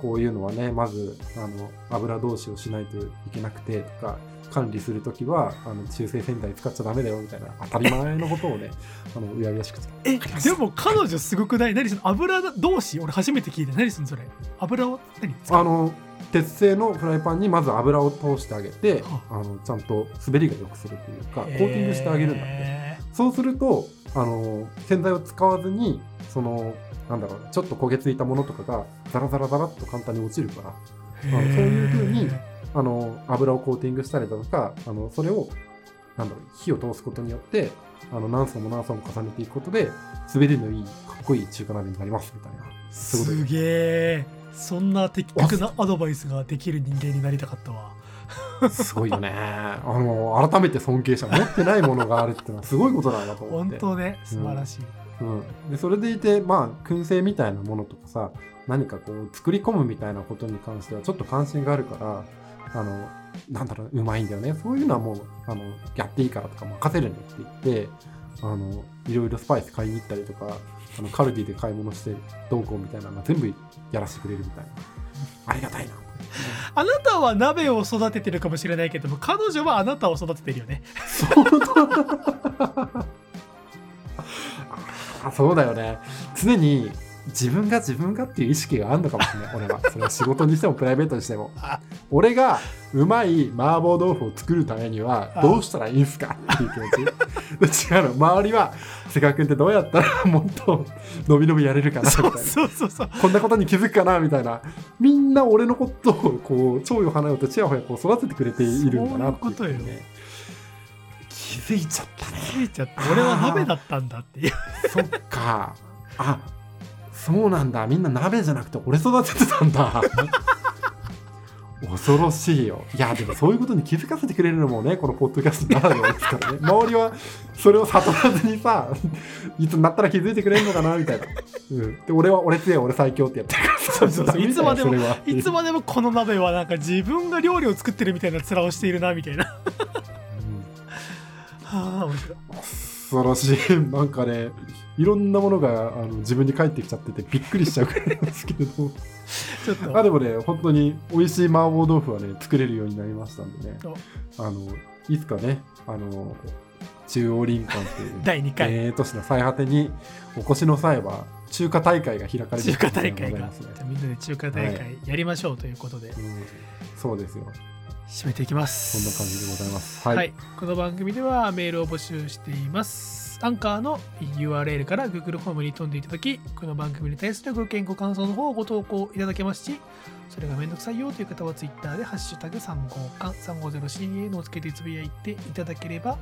こういうのはねまずあの油通しをしないといけなくてとか管理するときはあの中性洗剤使っちゃダメだよみたいな当たり前のことをね *laughs* あのうやうやしくて。えでも彼女すごくない？何その油同士？俺初めて聞いた。何すんのそれ？油を？何？あの鉄製のフライパンにまず油を通してあげてはあ。のちゃんと滑りが良くするというかコーティングしてあげるんだって。へそうするとあの洗剤を使わずにそのなんだろうなちょっと焦げついたものとかがザラザラザラっと簡単に落ちるからー。そういう風にあの油をコーティングしたりだとかあのそれをなんだろう火を通すことによってあの何層も何層も重ねていくことで滑りのいいかっこいい中華鍋になりますみたいな。す。げえそんな的確なアドバイスができる人間になりたかったわすごいよね。あの改めて尊敬者持ってないものがあるってのはすごいことだなと思って。本当ね素晴らしい、うん、でそれでいてまあ燻製みたいなものとかさ何かこう作り込むみたいなことに関してはちょっと関心があるからあのなんだろううまいんだよね。そういうのはもうあのやっていいからとか任せるねって言ってあのいろいろスパイス買いに行ったりとかあのカルディで買い物してどうこうみたいなの全部やらせてくれるみたいな。ありがたいな *laughs* あなたは鍋を育ててるかもしれないけども彼女はあなたを育ててるよね。そう。*laughs* だそうだよね。常に自分が自分がっていう意識があるのかもしれない。俺は。それは仕事にしてもプライベートにしても。*laughs* あ。俺がうまい麻婆豆腐を作るためにはあ。どうしたらいいんすか？っていう気持ち。*laughs* 違うの。周りは瀬川君ってどうやったらもっと伸び伸びやれるかなみたいな。そうそうそうそう。こんなことに気づくかなみたいな。みんな俺のことをこう蝶よ花よとちやほやこう育ててくれているんだなっていうね。気づいちゃったね。気づいちゃった。俺は鍋だったんだっていう。そっか。あそうなんだ。みんな鍋じゃなくて俺育ててたんだ。*laughs* 恐ろしいよ。いやでもそういうことに気づかせてくれるのもねこのポッドキャストならではですからね。周りはそれを悟らずにさいつになったら気づいてくれるのかなみたいな、うん、で俺は俺強い俺最強ってやってるからそうそうそう。いつまでもいつまでもこの鍋はなんか自分が料理を作ってるみたいな面をしているなみたいな。はうん。あ面白い。恐ろしい。なんかねいろんなものがあの自分に返ってきちゃっててびっくりしちゃうくらいなんですけれど。ちょっと。あでもね本当に美味しい麻婆豆腐はね作れるようになりましたんでね。あのいつかねあの中央林間っていう第2回、えー都市の最果てにお越しの際は中華大会が開かれる中華大会が。みんなで中華大会やりましょうということで、うん。そうですよ。締めていきまそんなす感じでございます。は、はいい、この番組ではメールを募集していますアンカーの URL から Google フォームに飛んでいただきこの番組に対するご意見ご感想の方をご投稿いただけますしそれがめんどくさいよという方は Twitter で「ハッシュタグ #350 350CA」をつけてつぶやいていただければ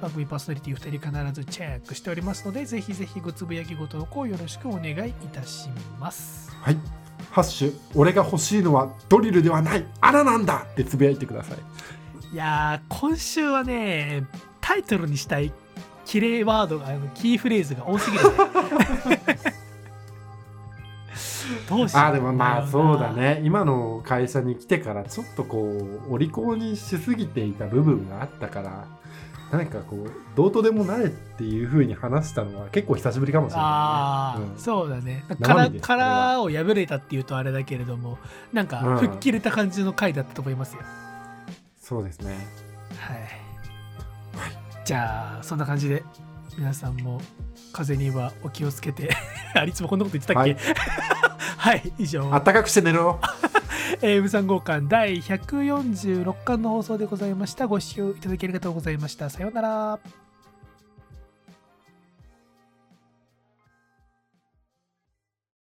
番組パーソナリティ2人必ずチェックしておりますのでぜひぜひごつぶやきご投稿よろしくお願いいたします。はい。ハッシュ俺が欲しいのはドリルではない。穴なんだってつぶやいてください。いやー今週はねタイトルにしたいキレイワードがあのキーフレーズが多すぎるね。*laughs* どうしよう。あーでもまあそうだね。今の会社に来てからちょっとこうお利口にしすぎていた部分があったからなんかこうどうとでもなれっていう風に話したのは結構久しぶりかもしれああ、ないね、うん。そうだね。生殻殻を破れたっていうとあれだけれどもなんかうん。吹っ切れた感じの回だったと思いますよ、そうですね。はい、じゃあそんな感じで皆さんも風邪にはお気をつけて *laughs* あれいつもこんなこと言ってたっけ？はい、*laughs* 以上あったかくして寝ろ *laughs* えー、無産号館第146巻の放送でございました。ご視聴いただきありがとうございました。さようなら。